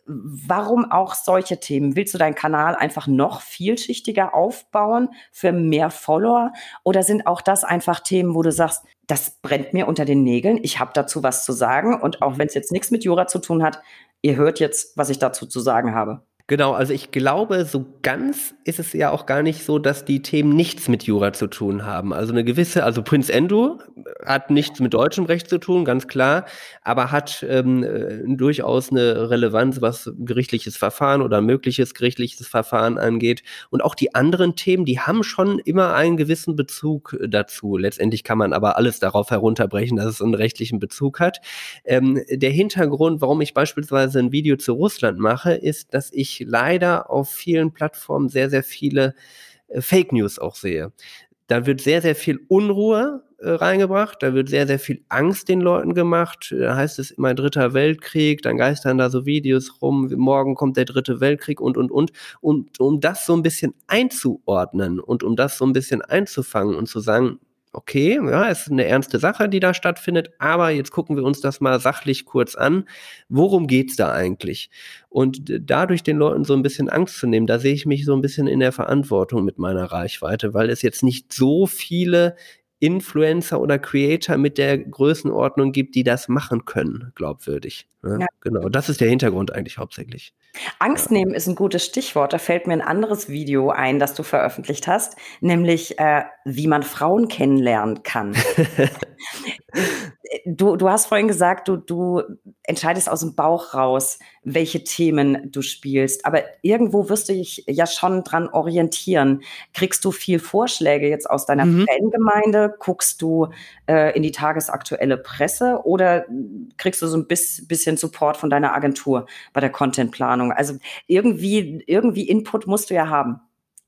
warum auch solche Themen? Willst du deinen Kanal einfach noch vielschichtiger aufbauen für mehr Follower? Oder sind auch das einfach Themen, wo du sagst, das brennt mir unter den Nägeln, ich habe dazu was zu sagen und auch wenn es jetzt nichts mit Jura zu tun hat, ihr hört jetzt, was ich dazu zu sagen habe? Genau, also ich glaube, so ganz ist es ja auch gar nicht so, dass die Themen nichts mit Jura zu tun haben. Also eine gewisse, also Prince Endo hat nichts mit deutschem Recht zu tun, ganz klar, aber hat ähm, äh, durchaus eine Relevanz, was gerichtliches Verfahren oder mögliches gerichtliches Verfahren angeht. Und auch die anderen Themen, die haben schon immer einen gewissen Bezug dazu. Letztendlich kann man aber alles darauf herunterbrechen, dass es einen rechtlichen Bezug hat. Ähm, der Hintergrund, warum ich beispielsweise ein Video zu Russland mache, ist, dass ich leider auf vielen Plattformen sehr, sehr viele äh, Fake News auch sehe. Da wird sehr, sehr viel Unruhe äh, reingebracht. Da wird sehr, sehr viel Angst den Leuten gemacht. Da heißt es immer Dritter Weltkrieg, dann geistern da so Videos rum, morgen kommt der Dritte Weltkrieg und, und, und. Und um das so ein bisschen einzuordnen und um das so ein bisschen einzufangen und zu sagen, okay, ja, es ist eine ernste Sache, die da stattfindet, aber jetzt gucken wir uns das mal sachlich kurz an. Worum geht's da eigentlich? Und dadurch den Leuten so ein bisschen Angst zu nehmen, da sehe ich mich so ein bisschen in der Verantwortung mit meiner Reichweite, weil es jetzt nicht so viele Influencer oder Creator mit der Größenordnung gibt, die das machen können, glaubwürdig. Ne? Ja. Genau, das ist der Hintergrund eigentlich hauptsächlich. Angst nehmen ist ein gutes Stichwort. Da fällt mir ein anderes Video ein, das du veröffentlicht hast, nämlich äh, wie man Frauen kennenlernen kann. du, du hast vorhin gesagt, du, du entscheidest aus dem Bauch raus, welche Themen du spielst. Aber irgendwo wirst du dich ja schon dran orientieren. Kriegst du viel Vorschläge jetzt aus deiner mhm. Fangemeinde? Guckst du äh, in die tagesaktuelle Presse oder kriegst du so ein bisschen Support von deiner Agentur bei der Contentplanung? Also irgendwie, irgendwie Input musst du ja haben.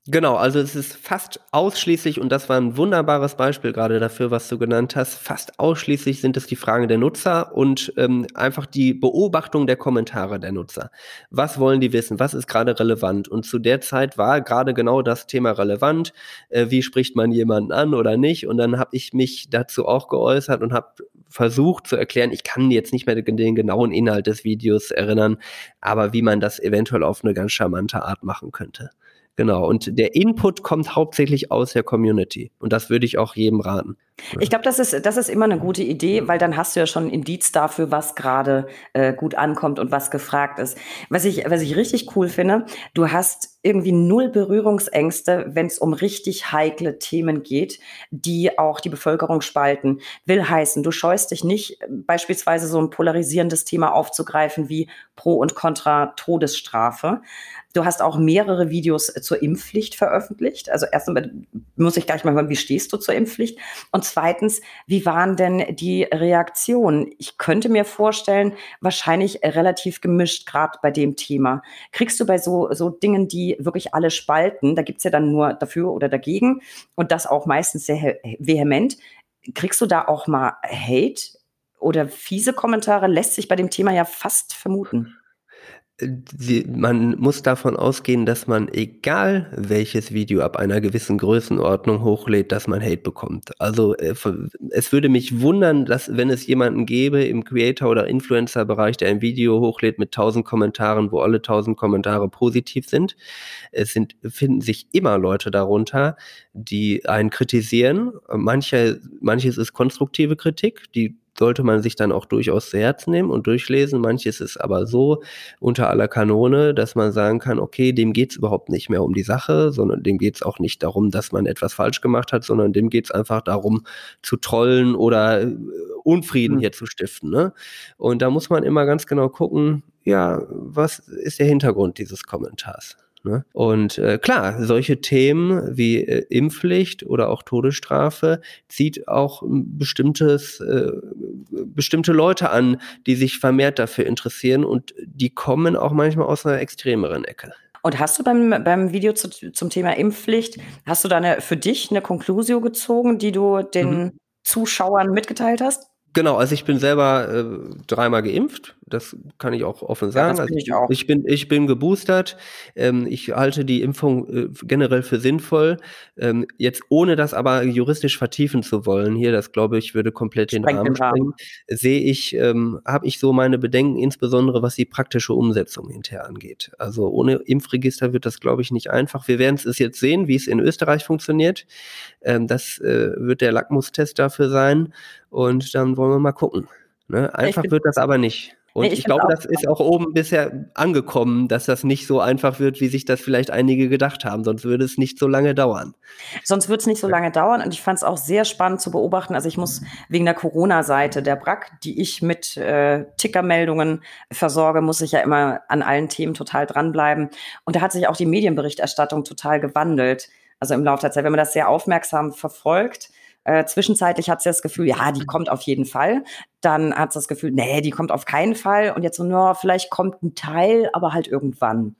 Genau, also es ist fast ausschließlich, und das war ein wunderbares Beispiel gerade dafür, was du genannt hast, fast ausschließlich sind es die Fragen der Nutzer und ähm, einfach die Beobachtung der Kommentare der Nutzer. Was wollen die wissen? Was ist gerade relevant? Und zu der Zeit war gerade genau das Thema relevant. Äh, wie spricht man jemanden an oder nicht? Und dann habe ich mich dazu auch geäußert und habe versucht zu erklären, ich kann jetzt nicht mehr den genauen Inhalt des Videos erinnern, aber wie man das eventuell auf eine ganz charmante Art machen könnte. Genau. Und der Input kommt hauptsächlich aus der Community. Und das würde ich auch jedem raten. Ich glaube, das ist, das ist immer eine gute Idee, weil dann hast du ja schon ein Indiz dafür, was gerade äh, gut ankommt und was gefragt ist. Was ich, was ich richtig cool finde, du hast irgendwie null Berührungsängste, wenn es um richtig heikle Themen geht, die auch die Bevölkerung spalten. Will heißen, du scheust dich nicht, beispielsweise so ein polarisierendes Thema aufzugreifen wie Pro und Contra Todesstrafe, Du hast auch mehrere Videos zur Impfpflicht veröffentlicht. Also erstmal muss ich gleich mal hören, wie stehst du zur Impfpflicht? Und zweitens, wie waren denn die Reaktionen? Ich könnte mir vorstellen, wahrscheinlich relativ gemischt, gerade bei dem Thema. Kriegst du bei so, so Dingen, die wirklich alle spalten, da gibt's ja dann nur dafür oder dagegen und das auch meistens sehr vehement, kriegst du da auch mal Hate oder fiese Kommentare? Lässt sich bei dem Thema ja fast vermuten sie, man muss davon ausgehen, dass man, egal welches Video ab einer gewissen Größenordnung hochlädt, dass man Hate bekommt. Also äh, es würde mich wundern, dass wenn es jemanden gäbe im Creator- oder Influencer-Bereich, der ein Video hochlädt mit 1000 Kommentaren, wo alle 1000 Kommentare positiv sind. Es sind, finden sich immer Leute darunter, die einen kritisieren. Manche, manches ist konstruktive Kritik, die sollte man sich dann auch durchaus zu Herzen nehmen und durchlesen. Manches ist aber so unter aller Kanone, dass man sagen kann, okay, dem geht's überhaupt nicht mehr um die Sache, sondern dem geht's auch nicht darum, dass man etwas falsch gemacht hat, sondern dem geht's einfach darum, zu trollen oder äh, Unfrieden mhm. hier zu stiften. Ne? Und da muss man immer ganz genau gucken, ja, was ist der Hintergrund dieses Kommentars? Ne? Und äh, klar, solche Themen wie äh, Impfpflicht oder auch Todesstrafe zieht auch bestimmtes, äh, bestimmte Leute an, die sich vermehrt dafür interessieren und die kommen auch manchmal aus einer extremeren Ecke. Und hast du beim, beim Video zu, zum Thema Impfpflicht, hast du da eine, für dich eine Konklusion gezogen, die du den mhm. Zuschauern mitgeteilt hast? Genau, also ich bin selber äh, dreimal geimpft, das kann ich auch offen sagen. Ja, also ich, auch. ich, bin ich bin geboostert. Ähm, ich halte die Impfung äh, generell für sinnvoll. Ähm, jetzt ohne das aber juristisch vertiefen zu wollen, hier, das glaube ich würde komplett den Rahmen sprengen, sehe ich, ähm, habe ich so meine Bedenken, insbesondere was die praktische Umsetzung hinterher angeht. Also ohne Impfregister wird das glaube ich nicht einfach. Wir werden es jetzt sehen, wie es in Österreich funktioniert. Ähm, das äh, wird der Lackmustest dafür sein. Und dann wollen wir mal gucken. Ne? Einfach wird das aber nicht. Und ich, ich glaube, das ist auch oben bisher angekommen, dass das nicht so einfach wird, wie sich das vielleicht einige gedacht haben. Sonst würde es nicht so lange dauern. Sonst würde es nicht so lange dauern. Und ich fand es auch sehr spannend zu beobachten. Also ich muss wegen der Corona-Seite der BRAC, die ich mit äh, Tickermeldungen versorge, muss ich ja immer an allen Themen total dranbleiben. Und da hat sich auch die Medienberichterstattung total gewandelt. Also im Laufe der Zeit, wenn man das sehr aufmerksam verfolgt, äh, zwischenzeitlich hat sie das Gefühl, ja, die kommt auf jeden Fall. Dann hat sie das Gefühl, nee, die kommt auf keinen Fall. Und jetzt so, nur vielleicht kommt ein Teil, aber halt irgendwann.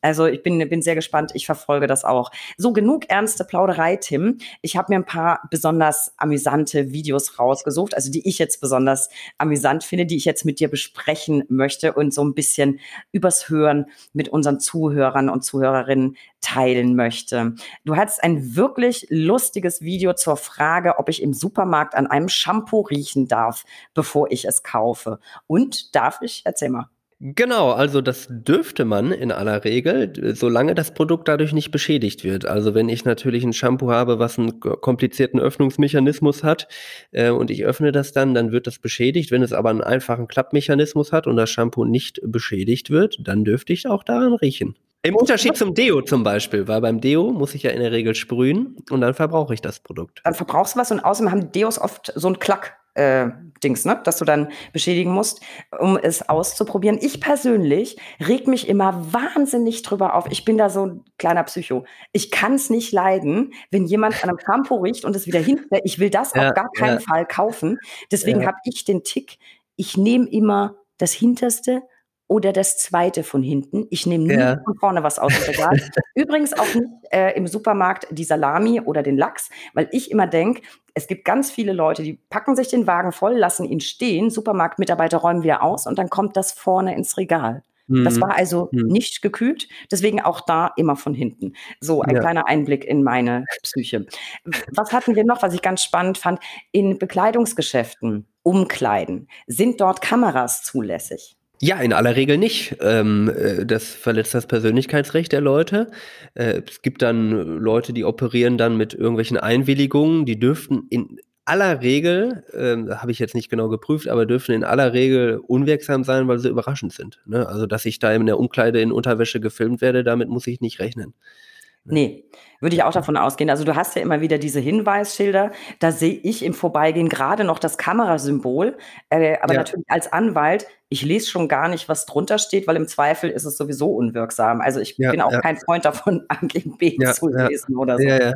Also ich bin, bin sehr gespannt. Ich verfolge das auch. So, genug ernste Plauderei, Tim. Ich habe mir ein paar besonders amüsante Videos rausgesucht, also die ich jetzt besonders amüsant finde, die ich jetzt mit dir besprechen möchte und so ein bisschen übers Hören mit unseren Zuhörern und Zuhörerinnen teilen möchte. Du hattest ein wirklich lustiges Video zur Frage, ob ich im Supermarkt an einem Shampoo riechen darf, bevor ich es kaufe. Und darf ich? Erzähl mal. Genau, also das dürfte man in aller Regel, solange das Produkt dadurch nicht beschädigt wird. Also wenn ich natürlich ein Shampoo habe, was einen komplizierten Öffnungsmechanismus hat äh, und ich öffne das dann, dann wird das beschädigt. Wenn es aber einen einfachen Klappmechanismus hat und das Shampoo nicht beschädigt wird, dann dürfte ich auch daran riechen. Im Unterschied zum Deo zum Beispiel, weil beim Deo muss ich ja in der Regel sprühen und dann verbrauche ich das Produkt. Dann verbrauchst du was und außerdem haben Deos oft so einen Klack äh, Dings, ne, dass du dann beschädigen musst, um es auszuprobieren. Ich persönlich reg mich immer wahnsinnig drüber auf. Ich bin da so ein kleiner Psycho. Ich kann es nicht leiden, wenn jemand an einem Shampoo riecht und es wieder hinfällt. Ich will das ja, auf gar keinen ja. Fall kaufen. Deswegen ja. habe ich den Tick, ich nehme immer das Hinterste oder das zweite von hinten. Ich nehme nie ja. von vorne was aus dem Regal. Übrigens auch nicht äh, im Supermarkt die Salami oder den Lachs, weil ich immer denke, es gibt ganz viele Leute, die packen sich den Wagen voll, lassen ihn stehen, Supermarktmitarbeiter räumen wieder aus und dann kommt das vorne ins Regal. Mhm. Das war also mhm. nicht gekühlt, deswegen auch da immer von hinten. So ein ja. kleiner Einblick in meine Psyche. Was hatten wir noch, was ich ganz spannend fand? In Bekleidungsgeschäften, Umkleiden, sind dort Kameras zulässig? Ja, in aller Regel nicht. Ähm, äh, das verletzt das Persönlichkeitsrecht der Leute. Äh, es gibt dann Leute, die operieren dann mit irgendwelchen Einwilligungen. Die dürften in aller Regel, äh, habe ich jetzt nicht genau geprüft, aber dürfen in aller Regel unwirksam sein, weil sie überraschend sind. Ne? Also, dass ich da in der Umkleide in Unterwäsche gefilmt werde, damit muss ich nicht rechnen. Nee, würde ich auch davon ausgehen. Also du hast ja immer wieder diese Hinweisschilder. Da sehe ich im Vorbeigehen gerade noch das Kamerasymbol. Äh, aber ja. natürlich als Anwalt ich lese schon gar nicht, was drunter steht, weil im Zweifel ist es sowieso unwirksam. Also ich ja, bin auch ja. kein Freund davon, AGB zu lesen oder so.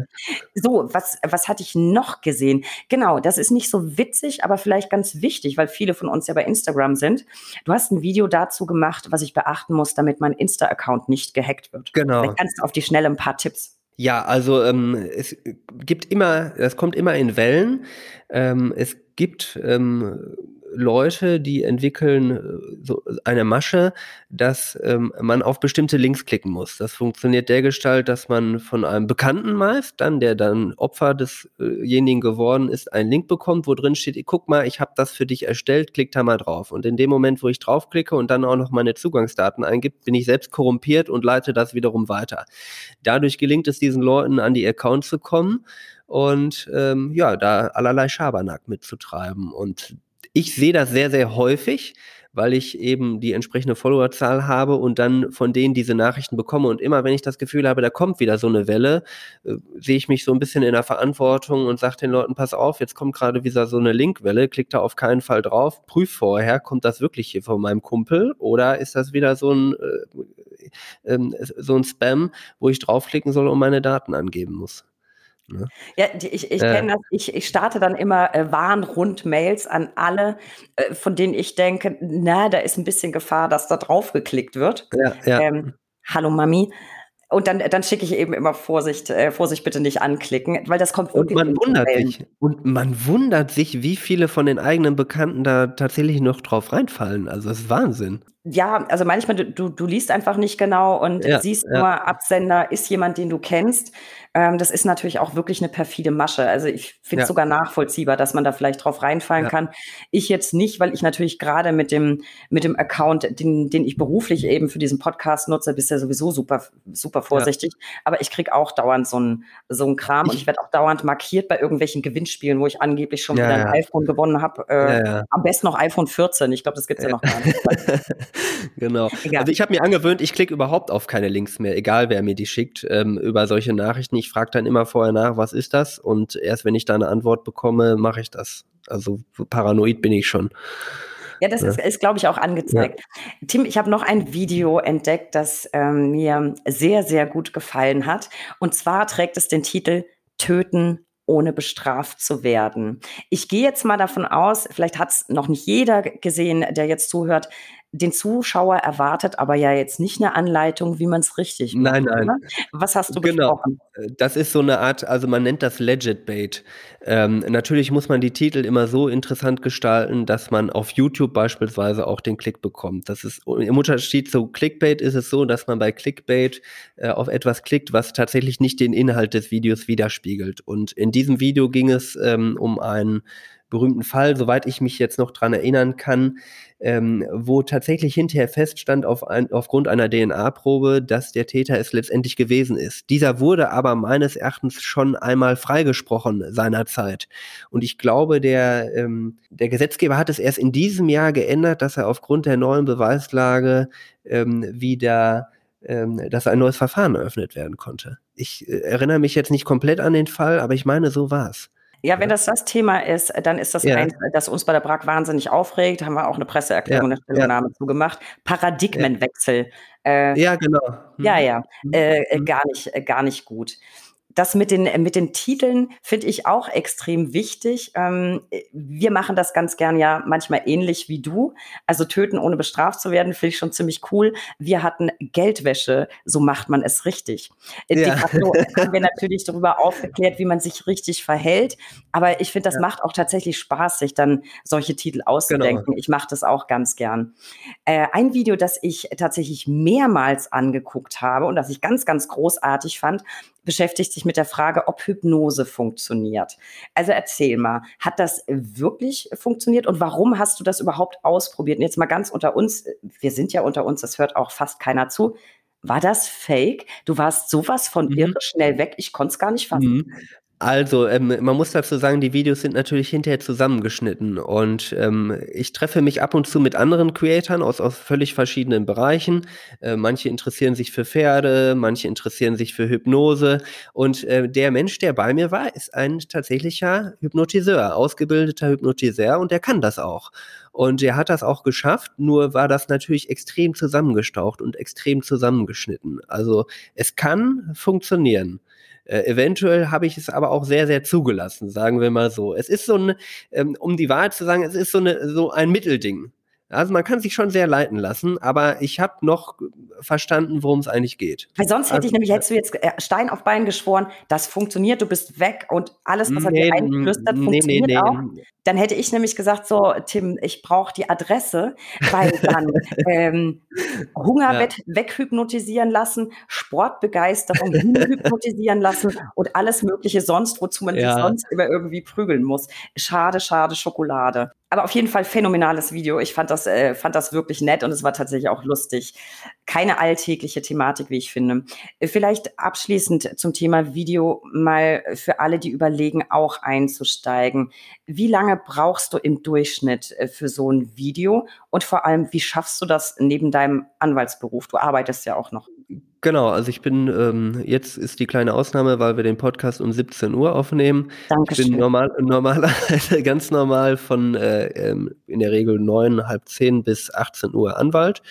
So, was, was hatte ich noch gesehen? Genau, das ist nicht so witzig, aber vielleicht ganz wichtig, weil viele von uns ja bei Instagram sind. Du hast ein Video dazu gemacht, was ich beachten muss, damit mein Insta-Account nicht gehackt wird. Genau. Vielleicht kannst du auf die Schnelle ein paar Tipps ja, also ähm, es gibt immer, das kommt immer in Wellen. Ähm, es gibt ähm, Leute, die entwickeln äh, so eine Masche, dass ähm, man auf bestimmte Links klicken muss. Das funktioniert dergestalt, dass man von einem Bekannten meist, dann der dann Opfer desjenigen geworden ist, einen Link bekommt, wo drin steht, guck mal, ich habe das für dich erstellt, klick da mal drauf. Und in dem Moment, wo ich draufklicke und dann auch noch meine Zugangsdaten eingibt, bin ich selbst korrumpiert und leite das wiederum weiter. Dadurch gelingt es diesen Leuten, an die Accounts zu kommen und ähm, ja, da allerlei Schabernack mitzutreiben. Und ich sehe das sehr, sehr häufig, weil ich eben die entsprechende Followerzahl habe und dann von denen diese Nachrichten bekomme. Und immer wenn ich das Gefühl habe, da kommt wieder so eine Welle, äh, sehe ich mich so ein bisschen in der Verantwortung und sage den Leuten, pass auf, jetzt kommt gerade wieder so eine Linkwelle, klick da auf keinen Fall drauf, prüf vorher, kommt das wirklich hier von meinem Kumpel oder ist das wieder so ein, äh, äh, so ein Spam, wo ich draufklicken soll und meine Daten angeben muss. Ne? Ja, ich, ich äh, kenne das. Ich, ich starte dann immer äh, Warnrund-Mails an alle, äh, von denen ich denke, na, da ist ein bisschen Gefahr, dass da drauf geklickt wird. Ja, ja. Ähm, Hallo Mami. Und dann, dann schicke ich eben immer Vorsicht, äh, Vorsicht bitte nicht anklicken, weil das kommt wirklich. Und man wundert sich. Und man wundert sich, wie viele von den eigenen Bekannten da tatsächlich noch drauf reinfallen. Also das ist Wahnsinn ja, also manchmal, du, du liest einfach nicht genau und ja, siehst ja. nur, Absender ist jemand, den du kennst. Ähm, das ist natürlich auch wirklich eine perfide Masche. Also ich finde es ja. sogar nachvollziehbar, dass man da vielleicht drauf reinfallen kann. Ich jetzt nicht, weil ich natürlich gerade mit dem, mit dem Account, den, den ich beruflich eben für diesen Podcast nutze, bist ja sowieso super, super vorsichtig. Aber ich krieg auch dauernd so ein, so Kram ich, und ich werde auch dauernd markiert bei irgendwelchen Gewinnspielen, wo ich angeblich schon wieder ein iPhone gewonnen habe. Äh, am besten noch iPhone 14. Ich glaube, das gibt's ja, noch gar nicht. genau. Egal. Also ich habe mir angewöhnt, ich klicke überhaupt auf keine Links mehr, egal wer mir die schickt, ähm, über solche Nachrichten. Ich frage dann immer vorher nach, was ist das? Und erst wenn ich da eine Antwort bekomme, mache ich das. Also paranoid bin ich schon. Ja, das ja. ist, ist glaube ich, auch angezeigt. Ja. Tim, ich habe noch ein Video entdeckt, das ähm, mir sehr, sehr gut gefallen hat. Und zwar trägt es den Titel Töten ohne bestraft zu werden. Ich gehe jetzt mal davon aus, vielleicht hat es noch nicht jeder gesehen, der jetzt zuhört, den Zuschauer erwartet aber ja jetzt nicht eine Anleitung, wie man es richtig macht. Nein, nein. Oder? Was hast du genau. besprochen? Das ist so eine Art, also man nennt das Legit Bait. Ähm, natürlich muss man die Titel immer so interessant gestalten, dass man auf YouTube beispielsweise auch den Klick bekommt. Das ist im Unterschied zu Clickbait ist es so, dass man bei Clickbait äh, auf etwas klickt, was tatsächlich nicht den Inhalt des Videos widerspiegelt. Und in diesem Video ging es ähm, um einen berühmten Fall, soweit ich mich jetzt noch dran erinnern kann, ähm, wo tatsächlich hinterher feststand auf ein, aufgrund einer DNA-Probe, dass der Täter es letztendlich gewesen ist. Dieser wurde aber meines Erachtens schon einmal freigesprochen seinerzeit. Und ich glaube, der, ähm, der Gesetzgeber hat es erst in diesem Jahr geändert, dass er aufgrund der neuen Beweislage ähm, wieder ähm, dass ein neues Verfahren eröffnet werden konnte. Ich äh, erinnere mich jetzt nicht komplett an den Fall, aber ich meine, so war es. Ja, wenn das das Thema ist, dann ist das ja. eins, das uns bei der BRAG wahnsinnig aufregt. Haben wir auch eine Presseerklärung, ja. eine Stellungnahme ja. zugemacht. Paradigmenwechsel. Äh, ja, genau. Mhm. Ja, ja, mhm. äh, äh, gar nicht, äh, gar nicht gut das mit den, mit den Titeln finde ich auch extrem wichtig. Ähm, wir machen das ganz gern ja manchmal ähnlich wie du. Also töten ohne bestraft zu werden, finde ich schon ziemlich cool. Wir hatten Geldwäsche, so macht man es richtig. Ja. De facto haben wir natürlich darüber aufgeklärt, wie man sich richtig verhält. Aber ich finde, das ja. macht auch tatsächlich Spaß, sich dann solche Titel auszudenken. Genau. Ich mache das auch ganz gern. Äh, ein Video, das ich tatsächlich mehrmals angeguckt habe und das ich ganz, ganz großartig fand, beschäftigt sich mit der Frage, ob Hypnose funktioniert. Also erzähl mal, hat das wirklich funktioniert und warum hast du das überhaupt ausprobiert? Und jetzt mal ganz unter uns, wir sind ja unter uns, das hört auch fast keiner zu. War das fake? Du warst sowas von mhm. irre schnell weg, ich konnte es gar nicht fassen. Mhm. Also, ähm, man muss dazu sagen, die Videos sind natürlich hinterher zusammengeschnitten und ähm, ich treffe mich ab und zu mit anderen Creatoren aus, aus völlig verschiedenen Bereichen. Äh, manche interessieren sich für Pferde, manche interessieren sich für Hypnose und äh, der Mensch, der bei mir war, ist ein tatsächlicher Hypnotiseur, ausgebildeter Hypnotiseur und der kann das auch. Und er hat das auch geschafft, nur war das natürlich extrem zusammengestaucht und extrem zusammengeschnitten. Also es kann funktionieren. Äh, eventuell habe ich es aber auch sehr, sehr zugelassen, sagen wir mal so. Es ist so ein, ähm, um die Wahrheit zu sagen, es ist so, eine, so ein Mittelding. Also man kann sich schon sehr leiten lassen, aber ich habe noch verstanden, worum es eigentlich geht. Weil sonst hätte also, ich nämlich, hättest du jetzt äh, Stein auf Bein geschworen, das funktioniert, du bist weg und alles, was er nee, dir einflüstert, nee, funktioniert nee, auch. Dann hätte ich nämlich gesagt, so, Tim, ich brauche die Adresse, weil dann ähm, Hunger ja. weghypnotisieren lassen, Sportbegeisterung hypnotisieren lassen und alles Mögliche sonst, wozu man ja. sich sonst immer irgendwie prügeln muss. Schade, schade, Schokolade aber auf jeden Fall phänomenales Video. Ich fand das, äh, fand das wirklich nett und es war tatsächlich auch lustig. Keine alltägliche Thematik, wie ich finde. Vielleicht abschließend zum Thema Video mal für alle, die überlegen, auch einzusteigen. Wie lange brauchst du im Durchschnitt äh, für so ein Video? Und vor allem, wie schaffst du das neben deinem Anwaltsberuf? Du arbeitest ja auch noch. Genau, also ich bin, ähm, jetzt ist die kleine Ausnahme, weil wir den Podcast um 17 Uhr aufnehmen. Dankeschön. Ich bin normal, normalerweise ganz normal von äh, ähm, in der Regel neun, halb zehn bis 18 Uhr Anwalt.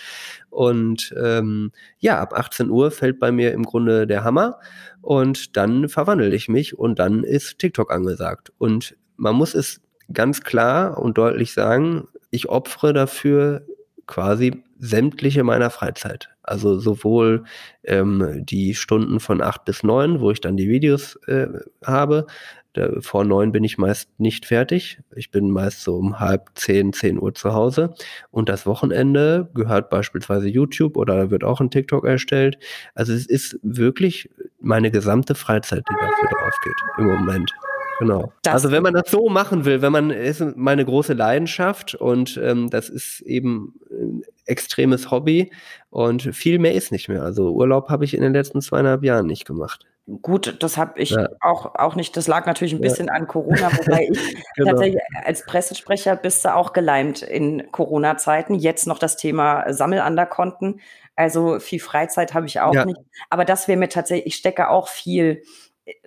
Und ähm, ja, ab 18 Uhr fällt bei mir im Grunde der Hammer und dann verwandle ich mich und dann ist TikTok angesagt. Und man muss es ganz klar und deutlich sagen, ich opfere dafür quasi sämtliche meiner Freizeit. Also sowohl ähm, die Stunden von acht bis neun, wo ich dann die Videos äh, habe. Da, vor neun bin ich meist nicht fertig. Ich bin meist so um halb zehn, zehn Uhr zu Hause. Und das Wochenende gehört beispielsweise YouTube oder wird auch ein TikTok erstellt. Also es ist wirklich meine gesamte Freizeit, die dafür drauf geht im Moment. Genau. Das also wenn man das so machen will, wenn man ist meine große Leidenschaft und ähm, das ist eben ein extremes Hobby und viel mehr ist nicht mehr. Also Urlaub habe ich in den letzten zweieinhalb Jahren nicht gemacht. Gut, das habe ich ja. auch, auch nicht. Das lag natürlich ein bisschen ja. an Corona, wobei ich genau. tatsächlich als Pressesprecher bist du auch geleimt in Corona-Zeiten. Jetzt noch das Thema Sammelanderkonten. Also viel Freizeit habe ich auch ja. nicht. Aber das wäre mir tatsächlich, ich stecke auch viel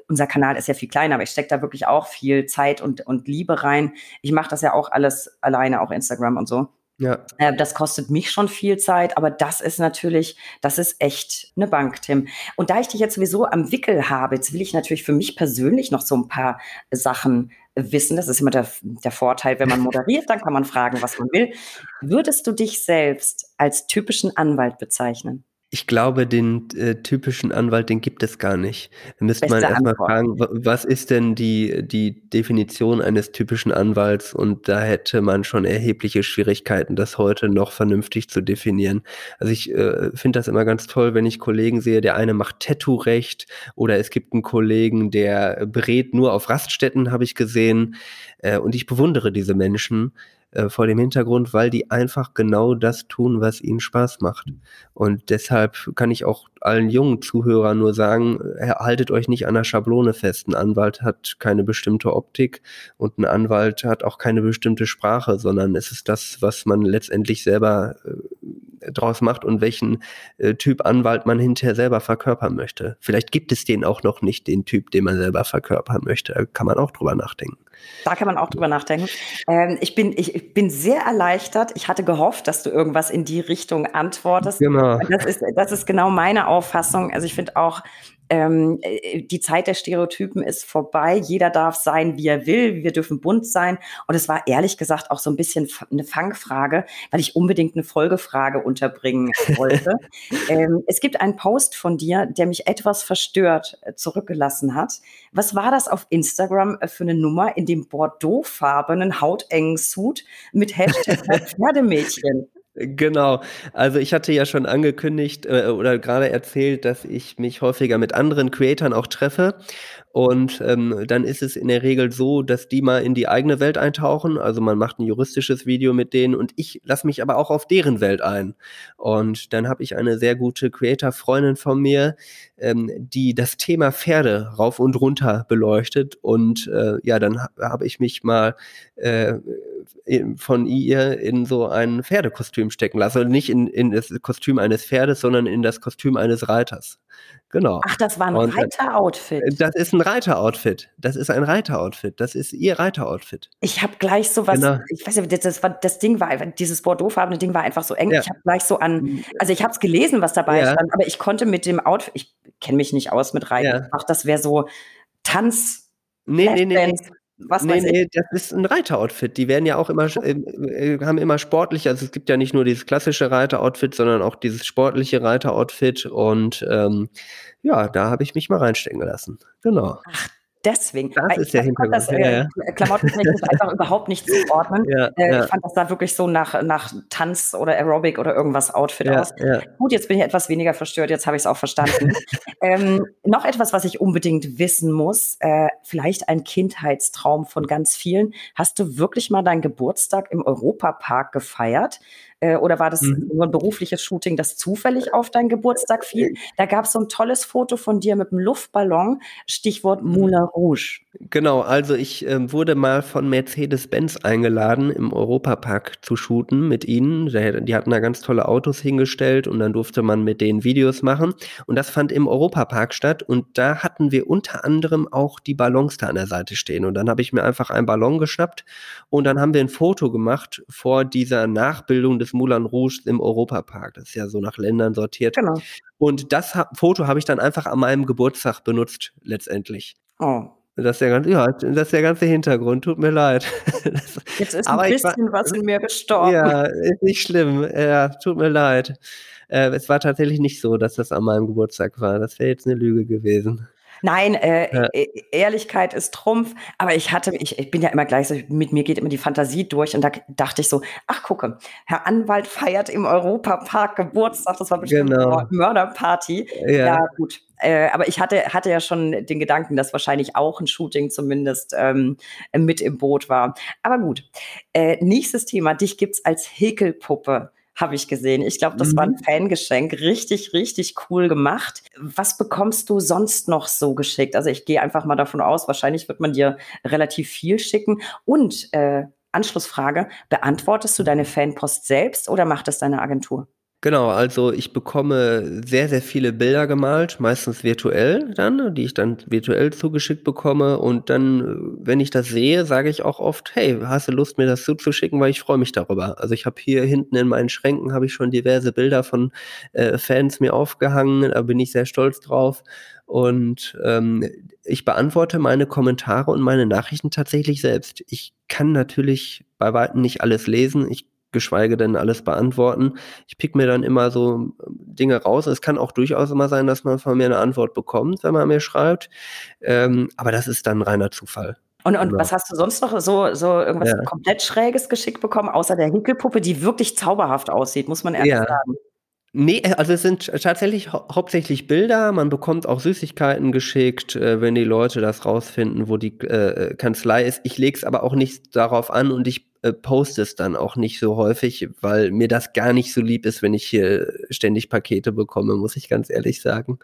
unser Kanal ist ja viel kleiner, aber ich stecke da wirklich auch viel Zeit und, und Liebe rein. Ich mache das ja auch alles alleine, auch Instagram und so. Ja. Äh, das kostet mich schon viel Zeit, aber das ist natürlich, das ist echt eine Bank, Tim. Und da ich dich jetzt sowieso am Wickel habe, jetzt will ich natürlich für mich persönlich noch so ein paar Sachen wissen, das ist immer der, der Vorteil, wenn man moderiert, dann kann man fragen, was man will. Würdest du dich selbst als typischen Anwalt bezeichnen? Ich glaube, den äh, typischen Anwalt, den gibt es gar nicht. Da müsste man erstmal fragen, was ist denn die, die Definition eines typischen Anwalts? Und da hätte man schon erhebliche Schwierigkeiten, das heute noch vernünftig zu definieren. Also ich äh, finde das immer ganz toll, wenn ich Kollegen sehe, der eine macht Tattoo-Recht oder es gibt einen Kollegen, der berät nur auf Raststätten, habe ich gesehen. Äh, und ich bewundere diese Menschen äh, vor dem Hintergrund, weil die einfach genau das tun, was ihnen Spaß macht. Und deshalb kann ich auch allen jungen Zuhörern nur sagen, äh, haltet euch nicht an der Schablone fest. Ein Anwalt hat keine bestimmte Optik und ein Anwalt hat auch keine bestimmte Sprache, sondern es ist das, was man letztendlich selber äh, draus macht und welchen äh, Typ Anwalt man hinterher selber verkörpern möchte. Vielleicht gibt es den auch noch nicht, den Typ, den man selber verkörpern möchte. Da kann man auch drüber nachdenken. Da kann man auch drüber nachdenken. Ähm, ich, bin, ich, ich, bin sehr erleichtert. Ich hatte gehofft, dass du irgendwas in die Richtung antwortest. Genau. Das ist, das ist genau meine Auffassung. Also ich finde auch, ähm, äh, die Zeit der Stereotypen ist vorbei. Jeder darf sein, wie er will. Wir dürfen bunt sein. Und es war ehrlich gesagt auch so ein bisschen eine Fangfrage, weil ich unbedingt eine Folgefrage unterbringen wollte. ähm, es gibt einen Post von dir, der mich etwas verstört äh, zurückgelassen hat. Was war das auf Instagram äh, für eine Nummer in dem bordeauxfarbenen hautengen Suit mit Hashtag Pferdemädchen? Genau. Also ich hatte ja schon angekündigt äh, oder gerade erzählt, dass ich mich häufiger mit anderen Creatoren auch treffe. Und ähm, dann ist es in der Regel so, dass die mal in die eigene Welt eintauchen. Also man macht ein juristisches Video mit denen und ich lasse mich aber auch auf deren Welt ein. Und dann habe ich eine sehr gute Creator-Freundin von mir, ähm, die das Thema Pferde rauf und runter beleuchtet. Und äh, ja, dann habe ich mich mal äh, von ihr in so ein Pferdekostüm stecken lassen. Also nicht in, in das Kostüm eines Pferdes, sondern in das Kostüm eines Reiters. Genau. Ach, das war ein Reiteroutfit. Das ist ein Reiteroutfit. Das ist ein Reiteroutfit. Das ist ihr Reiteroutfit. Ich habe gleich so was, genau. ich weiß nicht, das, war, das Ding war, dieses Bordeauxfarbene Ding war einfach so eng. Ja. Ich habe gleich so an, hm. also ich habe es gelesen, was dabei ja. stand, aber ich konnte mit dem Outfit, ich kenne mich nicht aus mit Reiten, ja. ach, das wäre so Tanz. Nee, nee, nee, nee. Was nee, nee, das ist ein Reiteroutfit. Die werden ja auch immer, äh, äh, haben immer sportlich, also es gibt ja nicht nur dieses klassische Reiteroutfit, sondern auch dieses sportliche Reiteroutfit und ähm, ja, da habe ich mich mal reinstecken lassen. Genau. Ach, deswegen. Das ist der Hintergrund. Das, äh, ja, ja. Klamottentechnisch einfach überhaupt nicht zu ordnen. Ja, äh, ja. Ich fand das da wirklich so nach, nach Tanz oder Aerobic oder irgendwas Outfit aus. Gut, jetzt bin ich etwas weniger verstört, jetzt habe ich es auch verstanden. ähm, noch etwas, was ich unbedingt wissen muss, äh, vielleicht ein Kindheitstraum von ganz vielen. Hast du wirklich mal deinen Geburtstag im Europapark gefeiert? Äh, oder war das mhm. nur ein berufliches Shooting, das zufällig auf deinen Geburtstag fiel? Da gab es so ein tolles Foto von dir mit einem Luftballon, Stichwort Moulin Rouge. Genau, also ich äh, wurde mal von Mercedes-Benz eingeladen, im Europapark zu shooten mit ihnen. Die hatten da ganz tolle Autos hingestellt und dann durfte man mit denen Videos machen. Und das fand im Europapark statt und da hatten wir unter anderem auch die Ballons da an der Seite stehen. Und dann habe ich mir einfach einen Ballon geschnappt und dann haben wir ein Foto gemacht vor dieser Nachbildung des Moulin Rouge im Europapark. Das ist ja so nach Ländern sortiert. Genau. Und das Foto habe ich dann einfach an meinem Geburtstag benutzt, letztendlich. Oh. Das ist, der ganze, ja, das ist der ganze Hintergrund. Tut mir leid. Das, Jetzt ist ein bisschen war, was in mir gestorben. Ja, ist nicht schlimm. Ja, tut mir leid. Äh, es war tatsächlich nicht so, dass das an meinem Geburtstag war. Das wäre jetzt eine Lüge gewesen. Nein, äh, ja. E-, Ehrlichkeit ist Trumpf. Aber ich hatte, ich, ich bin ja immer gleich so, mit mir geht immer die Fantasie durch und da dachte ich so, ach gucke, Herr Anwalt feiert im Europapark Geburtstag. Das war bestimmt genau. eine Mörderparty. Ja. ja, gut. Äh, aber ich hatte, hatte ja schon den Gedanken, dass wahrscheinlich auch ein Shooting zumindest ähm, mit im Boot war. Aber gut. Äh, nächstes Thema. Dich gibt's als Häkelpuppe habe ich gesehen. Ich glaube, das war ein mhm. Fangeschenk. Richtig, richtig cool gemacht. Was bekommst du sonst noch so geschickt? Also ich gehe einfach mal davon aus, wahrscheinlich wird man dir relativ viel schicken. Und äh, Anschlussfrage, beantwortest du deine Fanpost selbst oder macht es deine Agentur? Genau, also ich bekomme sehr, sehr viele Bilder gemalt, meistens virtuell dann, die ich dann virtuell zugeschickt bekomme. Und dann, wenn ich das sehe, sage ich auch oft, hey, hast du Lust, mir das zuzuschicken, weil ich freue mich darüber. Also ich habe hier hinten in meinen Schränken habe ich schon diverse Bilder von äh, Fans mir aufgehangen, da bin ich sehr stolz drauf. Und ähm, ich beantworte meine Kommentare und meine Nachrichten tatsächlich selbst. Ich kann natürlich bei weitem nicht alles lesen. Ich geschweige denn alles beantworten. Ich pick mir dann immer so ähm, Dinge raus. Es kann auch durchaus immer sein, dass man von mir eine Antwort bekommt, wenn man mir schreibt. Ähm, aber das ist dann reiner Zufall. Und, und genau. was hast du sonst noch so, so irgendwas ja. komplett Schräges geschickt bekommen, außer der Hickelpuppe, die wirklich zauberhaft aussieht, muss man ehrlich ja. sagen. Nee, äh, also es sind tatsächlich hau hauptsächlich Bilder. Man bekommt auch Süßigkeiten geschickt, äh, wenn die Leute das rausfinden, wo die äh, Kanzlei ist. Ich lege es aber auch nicht darauf an und ich äh, poste es dann auch nicht so häufig, weil mir das gar nicht so lieb ist, wenn ich hier ständig Pakete bekomme, muss ich ganz ehrlich sagen.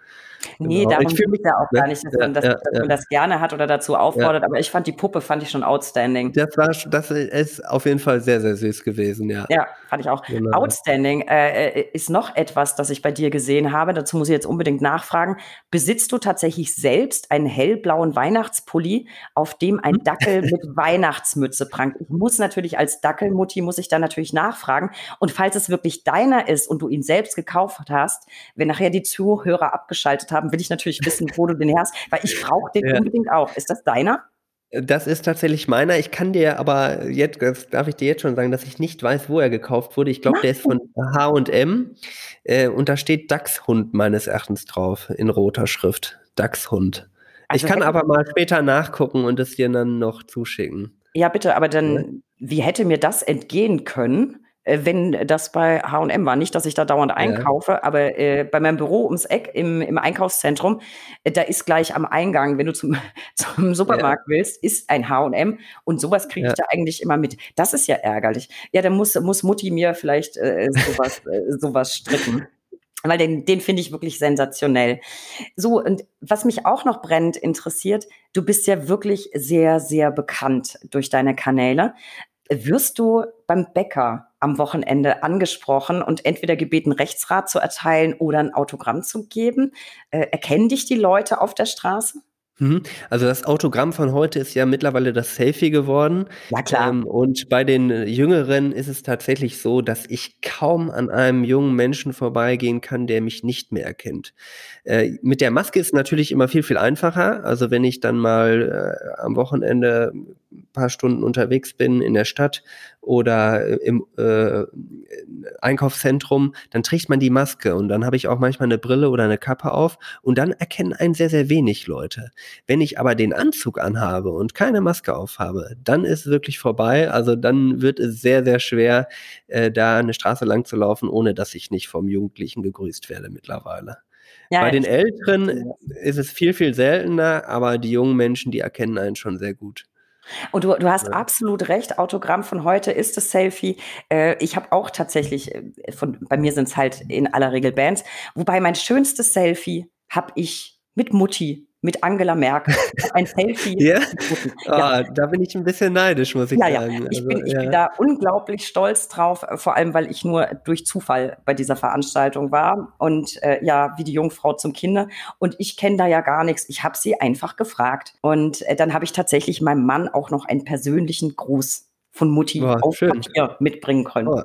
Nee, genau. darum geht es ja auch ne? gar nicht, dass, man das, ja, dass man das gerne hat oder dazu auffordert, aber ich fand die Puppe, fand ich schon outstanding. Das war, das ist auf jeden Fall sehr, sehr süß gewesen, ja. Ja, fand ich auch. Genau. Outstanding äh, äh, ist noch etwas, das ich bei dir gesehen habe, dazu muss ich jetzt unbedingt nachfragen. Besitzt du tatsächlich selbst einen hellblauen Weihnachtspulli, auf dem ein Dackel mit Weihnachtsmütze prangt? Ich muss natürlich als Dackelmutti muss ich dann natürlich nachfragen. Und falls es wirklich deiner ist und du ihn selbst gekauft hast, wenn nachher die Zuhörer abgeschaltet haben, will ich natürlich wissen, wo du den hast, weil ich brauche den ja. unbedingt auch. Ist das deiner? Das ist tatsächlich meiner. Ich kann dir aber jetzt, das darf ich dir jetzt schon sagen, dass ich nicht weiß, wo er gekauft wurde. Ich glaube, der ist von H&M äh, und da steht Dachshund meines Erachtens drauf in roter Schrift. Dachshund. Also ich kann aber mal später nachgucken und es dir dann noch zuschicken. Ja, bitte, aber dann, wie hätte mir das entgehen können, äh, wenn das bei H&M war? Nicht, dass ich da dauernd einkaufe, ja. aber äh, bei meinem Büro ums Eck im, im Einkaufszentrum, äh, da ist gleich am Eingang, wenn du zum, zum Supermarkt ja. willst, ist ein H&M und sowas kriege ich ja. da eigentlich immer mit. Das ist ja ärgerlich. Ja, dann muss, muss Mutti mir vielleicht äh, sowas, äh, sowas stricken weil den, den finde ich wirklich sensationell. So, und was mich auch noch brennend interessiert, du bist ja wirklich sehr, sehr bekannt durch deine Kanäle. Wirst du beim Bäcker am Wochenende angesprochen und entweder gebeten, Rechtsrat zu erteilen oder ein Autogramm zu geben? Äh, erkennen dich die Leute auf der Straße? Mhm. Also das Autogramm von heute ist ja mittlerweile das Selfie geworden. Ja klar. Ähm, und bei den Jüngeren ist es tatsächlich so, dass ich kaum an einem jungen Menschen vorbeigehen kann, der mich nicht mehr erkennt. Äh, mit der Maske ist natürlich immer viel, viel einfacher. Also wenn ich dann mal äh, am Wochenende ein paar Stunden unterwegs bin in der Stadt oder im äh, Einkaufszentrum, dann trägt man die Maske und dann habe ich auch manchmal eine Brille oder eine Kappe auf und dann erkennen einen sehr, sehr wenig Leute. Wenn ich aber den Anzug anhabe und keine Maske aufhabe, dann ist wirklich vorbei. Also dann wird es sehr, sehr schwer, äh, da eine Straße lang zu laufen, ohne dass ich nicht vom Jugendlichen gegrüßt werde mittlerweile. Ja, Bei den Älteren ist es viel, viel seltener, aber die jungen Menschen, die erkennen einen schon sehr gut. Und du, du hast ja. absolut recht. Autogramm von heute ist das Selfie. Äh, ich habe auch tatsächlich, äh, von, bei mir sind es halt in aller Regel Bands. Wobei mein schönstes Selfie habe ich mit Mutti mit Angela Merkel. Ein Selfie. ja? ja. Oh, da bin ich ein bisschen neidisch, muss ich ja, sagen. Ja. Ich, also, bin, ich ja. bin da unglaublich stolz drauf, vor allem, weil ich nur durch Zufall bei dieser Veranstaltung war und äh, ja, wie die Jungfrau zum Kinder. Und ich kenne da ja gar nichts. Ich habe sie einfach gefragt. Und äh, dann habe ich tatsächlich meinem Mann auch noch einen persönlichen Gruß von Mutti Boah, auf schön. Papier mitbringen können. Oh,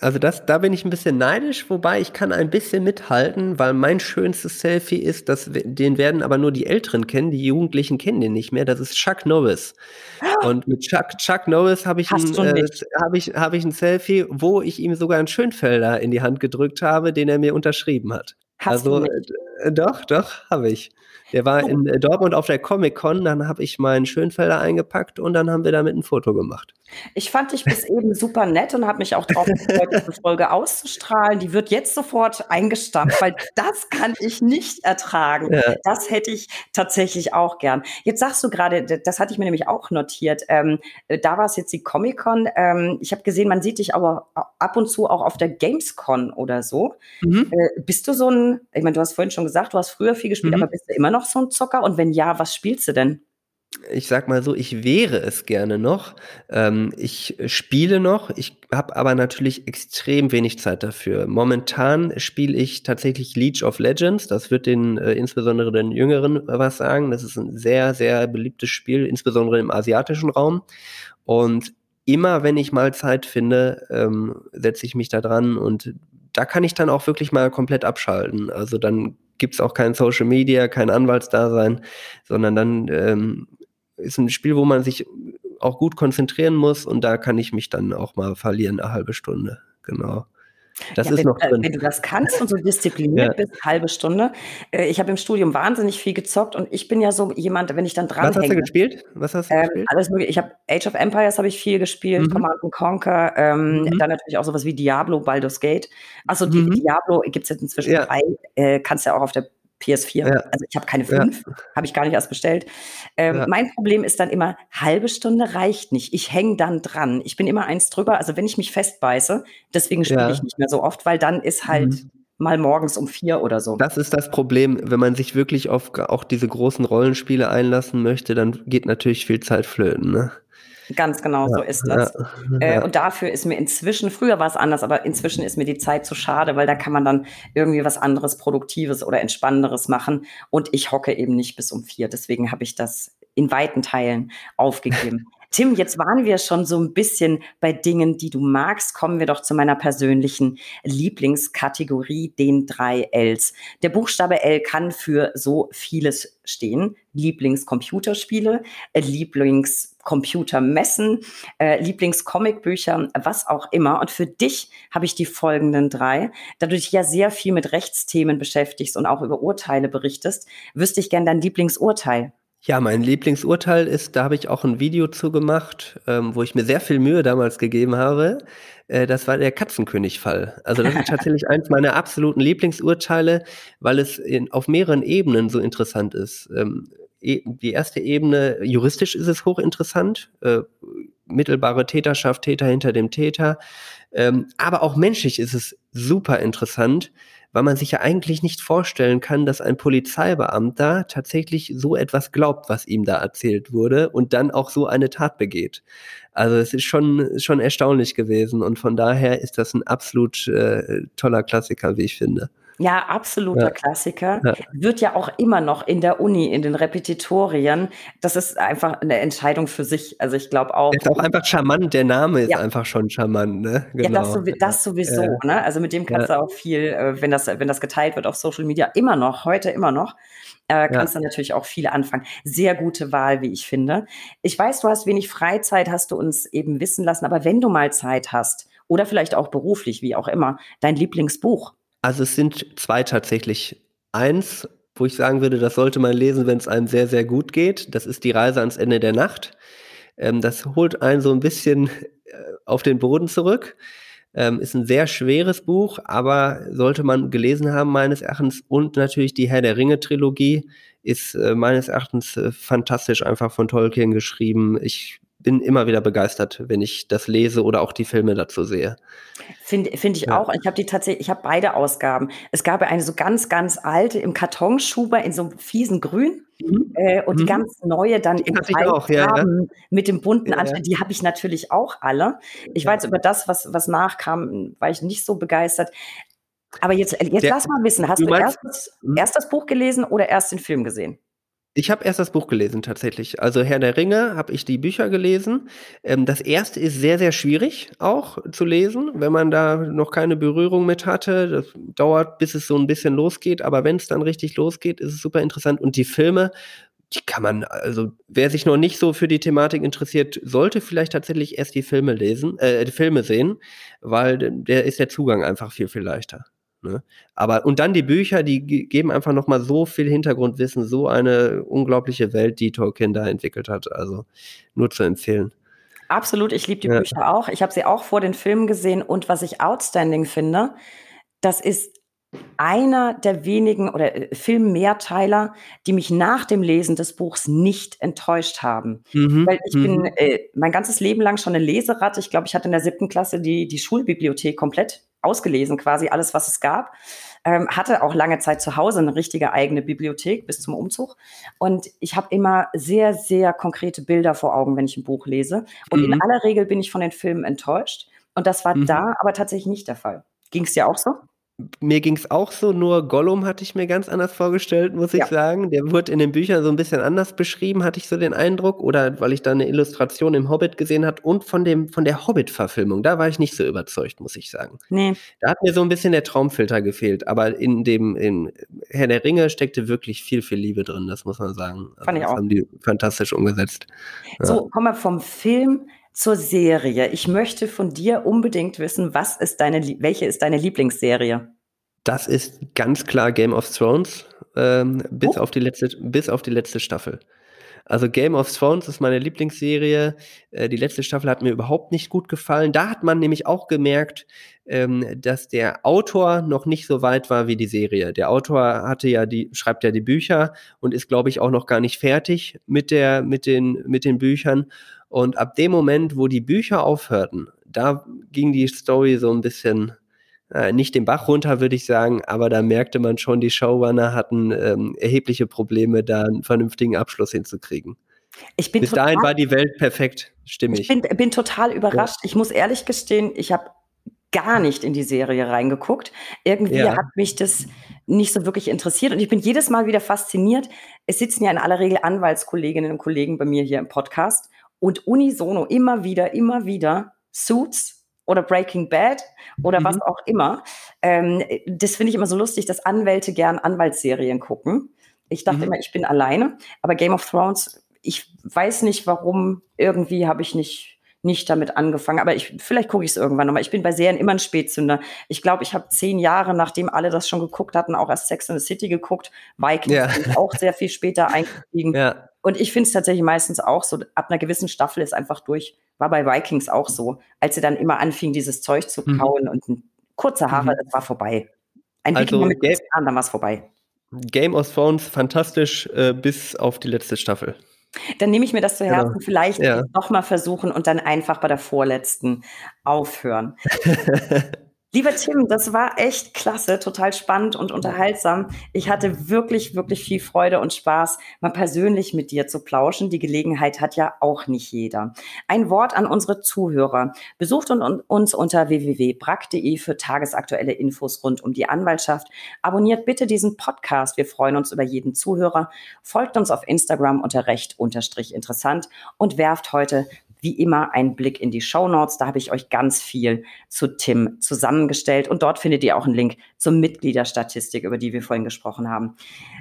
also das, da bin ich ein bisschen neidisch, wobei ich kann ein bisschen mithalten, weil mein schönstes Selfie ist, dass den werden aber nur die Älteren kennen, die Jugendlichen kennen den nicht mehr. Das ist Chuck Norris. Und mit Chuck, Chuck Norris habe ich, ein, äh, hab ich, hab ich ein Selfie, wo ich ihm sogar einen Schönfelder in die Hand gedrückt habe, den er mir unterschrieben hat. Hast also äh, doch, doch, habe ich. Der war in äh, Dortmund auf der Comic-Con, dann habe ich meinen Schönfelder eingepackt und dann haben wir damit ein Foto gemacht. Ich fand dich bis eben super nett und habe mich auch darauf gefreut, diese Folge auszustrahlen. Die wird jetzt sofort eingestampft, weil das kann ich nicht ertragen. Ja. Das hätte ich tatsächlich auch gern. Jetzt sagst du gerade, das hatte ich mir nämlich auch notiert. Ähm, äh, da war es jetzt die Comic-Con. Ähm, ich habe gesehen, man sieht dich aber ab und zu auch auf der Gamescon oder so. Mhm. Äh, bist du so ein, ich meine, du hast vorhin schon gesagt, du hast früher viel gespielt, mhm. aber bist du immer noch so ein Zocker? Und wenn ja, was spielst du denn? ich sag mal so, ich wäre es gerne noch. Ähm, ich spiele noch, ich habe aber natürlich extrem wenig Zeit dafür. Momentan spiele ich tatsächlich League of Legends. Das wird den äh, insbesondere den Jüngeren was sagen. Das ist ein sehr, sehr beliebtes Spiel, insbesondere im asiatischen Raum. Und immer, wenn ich mal Zeit finde, ähm, setze ich mich da dran und da kann ich dann auch wirklich mal komplett abschalten. Also dann gibt es auch kein Social Media, kein Anwaltsdasein, sondern dann ähm, ist ein Spiel, wo man sich auch gut konzentrieren muss und da kann ich mich dann auch mal verlieren, eine halbe Stunde. Genau. Das ja, ist wenn, noch drin. Wenn du das kannst und so diszipliniert ja. bist, halbe Stunde. Äh, ich habe im Studium wahnsinnig viel gezockt und ich bin ja so jemand, wenn ich dann dran Was hast du gespielt? Was hast du ähm, gespielt? Alles mögliche. Ich habe Age of Empires habe ich viel gespielt, mhm. Command Conquer, ähm, mhm. dann natürlich auch sowas wie Diablo, Baldur's Gate. Achso, mhm. Diablo gibt es jetzt inzwischen ja. drei, äh, kannst ja auch auf der PS4. Ja. Also ich habe keine fünf, ja. habe ich gar nicht erst bestellt. Ähm, ja. Mein Problem ist dann immer, halbe Stunde reicht nicht. Ich hänge dann dran. Ich bin immer eins drüber. Also wenn ich mich festbeiße, deswegen spiele ich nicht mehr so oft, weil dann ist halt mhm. mal morgens um vier oder so. Das ist das Problem, wenn man sich wirklich auf auch diese großen Rollenspiele einlassen möchte, dann geht natürlich viel Zeit flöten. Ne? Ganz genau, ja, so ist das. Ja, äh, und dafür ist mir inzwischen, früher war es anders, aber inzwischen ist mir die Zeit zu schade, weil da kann man dann irgendwie was anderes, Produktives oder Entspannenderes machen. Und ich hocke eben nicht bis um vier. Deswegen habe ich das in weiten Teilen aufgegeben. Tim, jetzt waren wir schon so ein bisschen bei Dingen, die du magst. Kommen wir doch zu meiner persönlichen Lieblingskategorie, den drei Ls. Der Buchstabe L kann für so vieles stehen. Lieblingscomputerspiele, äh, Lieblingscomputermessen, äh, Lieblingscomicbücher, was auch immer. Und für dich habe ich die folgenden drei. Da du dich ja sehr viel mit Rechtsthemen beschäftigst und auch über Urteile berichtest, wüsste ich gern dein Lieblingsurteil. Ja, mein Lieblingsurteil ist, da habe ich auch ein Video zu gemacht, ähm, wo ich mir sehr viel Mühe damals gegeben habe. Äh, das war der Katzenkönig-Fall. Also das ist tatsächlich eins meiner absoluten Lieblingsurteile, weil es in, auf mehreren Ebenen so interessant ist. Ähm, e die erste Ebene, juristisch ist es hochinteressant. Äh, mittelbare Täterschaft, Täter hinter dem Täter. Ähm, aber auch menschlich ist es super interessant weil man sich ja eigentlich nicht vorstellen kann, dass ein Polizeibeamter tatsächlich so etwas glaubt, was ihm da erzählt wurde und dann auch so eine Tat begeht. Also es ist schon, schon erstaunlich gewesen und von daher ist das ein absolut äh, toller Klassiker, wie ich finde. Ja, absoluter ja. Klassiker. Ja. Wird ja auch immer noch in der Uni, in den Repetitorien. Das ist einfach eine Entscheidung für sich. Also ich glaube auch. Ist auch einfach charmant. Der Name ist ja. einfach schon charmant. Ne? Genau. Ja, das, genau. das sowieso. Ne? Also mit dem kannst du auch viel, äh, wenn das, wenn das geteilt wird auf Social Media, immer noch, heute immer noch, äh, kannst du natürlich auch viel anfangen. Sehr gute Wahl, wie ich finde. Ich weiß, du hast wenig Freizeit, hast du uns eben wissen lassen. Aber wenn du mal Zeit hast oder vielleicht auch beruflich, wie auch immer, dein Lieblingsbuch. Also es sind zwei tatsächlich. Eins, wo ich sagen würde, das sollte man lesen, wenn es einem sehr, sehr gut geht. Das ist die Reise ans Ende der Nacht. Ähm, das holt einen so ein bisschen äh, auf den Boden zurück. Ähm, ist ein sehr schweres Buch, aber sollte man gelesen haben, meines Erachtens. Und natürlich die Herr der Ringe-Trilogie ist äh, meines Erachtens äh, fantastisch einfach von Tolkien geschrieben. Ich bin immer wieder begeistert, wenn ich das lese oder auch die Filme dazu sehe. Finde find ich ja. auch. Ich habe die tatsächlich, ich habe beide Ausgaben. Es gab eine so ganz, ganz alte im Kartonschuber in so einem fiesen Grün. Mhm. Äh, und mhm. die ganz neue dann die in drei auch, ja, ja. mit dem bunten ja, Die habe ich natürlich auch alle. Ich weiß über das, was, was nachkam, war ich nicht so begeistert. Aber jetzt, jetzt Der, lass mal wissen, hast du, du erst, mhm. erst das Buch gelesen oder erst den Film gesehen? Ich habe erst das Buch gelesen tatsächlich. Also Herr der Ringe habe ich die Bücher gelesen. Ähm, das erste ist sehr, sehr schwierig auch zu lesen, wenn man da noch keine Berührung mit hatte. Das dauert, bis es so ein bisschen losgeht. Aber wenn es dann richtig losgeht, ist es super interessant. Und die Filme, die kann man, also wer sich noch nicht so für die Thematik interessiert, sollte vielleicht tatsächlich erst die Filme lesen, äh, die Filme sehen, weil der ist der Zugang einfach viel, viel leichter. Ne? Aber und dann die Bücher, die geben einfach noch mal so viel Hintergrundwissen, so eine unglaubliche Welt, die Tolkien da entwickelt hat. Also nur zu empfehlen. Absolut, ich liebe die ja. Bücher auch. Ich habe sie auch vor den Filmen gesehen und was ich outstanding finde, das ist einer der wenigen oder äh, Filmmehrteiler, die mich nach dem Lesen des Buchs nicht enttäuscht haben. Mhm. Weil ich mhm. bin äh, mein ganzes Leben lang schon eine Leseratte. Ich glaube, ich hatte in der siebten Klasse die, die Schulbibliothek komplett ausgelesen, quasi alles, was es gab. Ähm, hatte auch lange Zeit zu Hause eine richtige eigene Bibliothek bis zum Umzug. Und ich habe immer sehr, sehr konkrete Bilder vor Augen, wenn ich ein Buch lese. Und mhm. in aller Regel bin ich von den Filmen enttäuscht. Und das war mhm. da aber tatsächlich nicht der Fall. Ging es dir auch so? Mir ging es auch so, nur Gollum hatte ich mir ganz anders vorgestellt, muss ich ja. sagen. Der wurde in den Büchern so ein bisschen anders beschrieben, hatte ich so den Eindruck. Oder weil ich da eine Illustration im Hobbit gesehen habe und von, dem, von der Hobbit-Verfilmung. Da war ich nicht so überzeugt, muss ich sagen. Nee. Da hat mir so ein bisschen der Traumfilter gefehlt. Aber in dem in Herr der Ringe steckte wirklich viel, viel Liebe drin, das muss man sagen. Also Fand ich das auch. haben die fantastisch umgesetzt. So, kommen wir vom Film zur Serie. Ich möchte von dir unbedingt wissen, was ist deine, welche ist deine Lieblingsserie? Das ist ganz klar Game of Thrones, ähm, bis, oh. auf die letzte, bis auf die letzte Staffel. Also Game of Thrones ist meine Lieblingsserie. Äh, die letzte Staffel hat mir überhaupt nicht gut gefallen. Da hat man nämlich auch gemerkt, ähm, dass der Autor noch nicht so weit war wie die Serie. Der Autor hatte ja die, schreibt ja die Bücher und ist, glaube ich, auch noch gar nicht fertig mit der, mit den, mit den Büchern. Und ab dem Moment, wo die Bücher aufhörten, da ging die Story so ein bisschen äh, nicht den Bach runter, würde ich sagen, aber da merkte man schon, die Showrunner hatten ähm, erhebliche Probleme, da einen vernünftigen Abschluss hinzukriegen. Ich bin Bis total, dahin war die Welt perfekt, stimmig. Ich bin, bin total überrascht. Ja. Ich muss ehrlich gestehen, ich habe gar nicht in die Serie reingeguckt. Irgendwie ja. hat mich das nicht so wirklich interessiert und ich bin jedes Mal wieder fasziniert. Es sitzen ja in aller Regel Anwaltskolleginnen und Kollegen bei mir hier im Podcast und unisono immer wieder, immer wieder Suits oder Breaking Bad oder mhm. was auch immer. Ähm, das finde ich immer so lustig, dass Anwälte gern Anwaltsserien gucken. Ich dachte mhm. immer, ich bin alleine, aber Game of Thrones, ich weiß nicht warum, irgendwie habe ich nicht nicht damit angefangen, aber ich, vielleicht gucke ich es irgendwann nochmal. Ich bin bei Serien immer ein Spätzünder. Ich glaube, ich habe zehn Jahre, nachdem alle das schon geguckt hatten, auch erst Sex in the City geguckt. Vikings ja. auch sehr viel später eingestiegen. Ja. Und ich finde es tatsächlich meistens auch so, ab einer gewissen Staffel ist einfach durch. War bei Vikings auch so. Als sie dann immer anfingen, dieses Zeug zu mhm. kauen mhm. und kurze Haare, mhm. das war vorbei. Ein also, Wikinger mit Game, Haaren, dann war es vorbei. Game of Thrones fantastisch äh, bis auf die letzte Staffel. Dann nehme ich mir das zu Herzen, genau. vielleicht ja. nochmal versuchen und dann einfach bei der vorletzten aufhören. Lieber Tim, das war echt klasse, total spannend und unterhaltsam. Ich hatte wirklich, wirklich viel Freude und Spaß, mal persönlich mit dir zu plauschen. Die Gelegenheit hat ja auch nicht jeder. Ein Wort an unsere Zuhörer. Besucht uns unter www.brack.de für tagesaktuelle Infos rund um die Anwaltschaft. Abonniert bitte diesen Podcast. Wir freuen uns über jeden Zuhörer. Folgt uns auf Instagram unter recht unterstrich interessant und werft heute wie immer ein Blick in die Show Notes. Da habe ich euch ganz viel zu Tim zusammengestellt und dort findet ihr auch einen Link zur Mitgliederstatistik, über die wir vorhin gesprochen haben.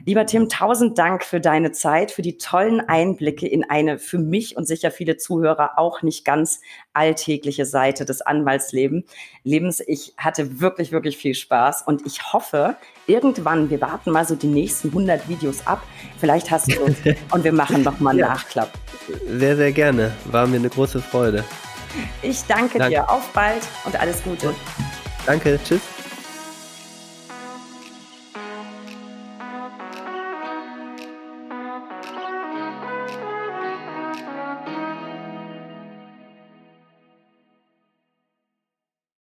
Lieber Tim, tausend Dank für deine Zeit, für die tollen Einblicke in eine für mich und sicher viele Zuhörer auch nicht ganz alltägliche Seite des Anwaltslebens. Ich hatte wirklich, wirklich viel Spaß und ich hoffe, irgendwann, wir warten mal so die nächsten 100 Videos ab, vielleicht hast du und wir machen noch mal einen ja. Nachklapp. Sehr, sehr gerne. War mir eine große Freude. Ich danke, danke. dir. Auf bald und alles Gute. Danke. Tschüss.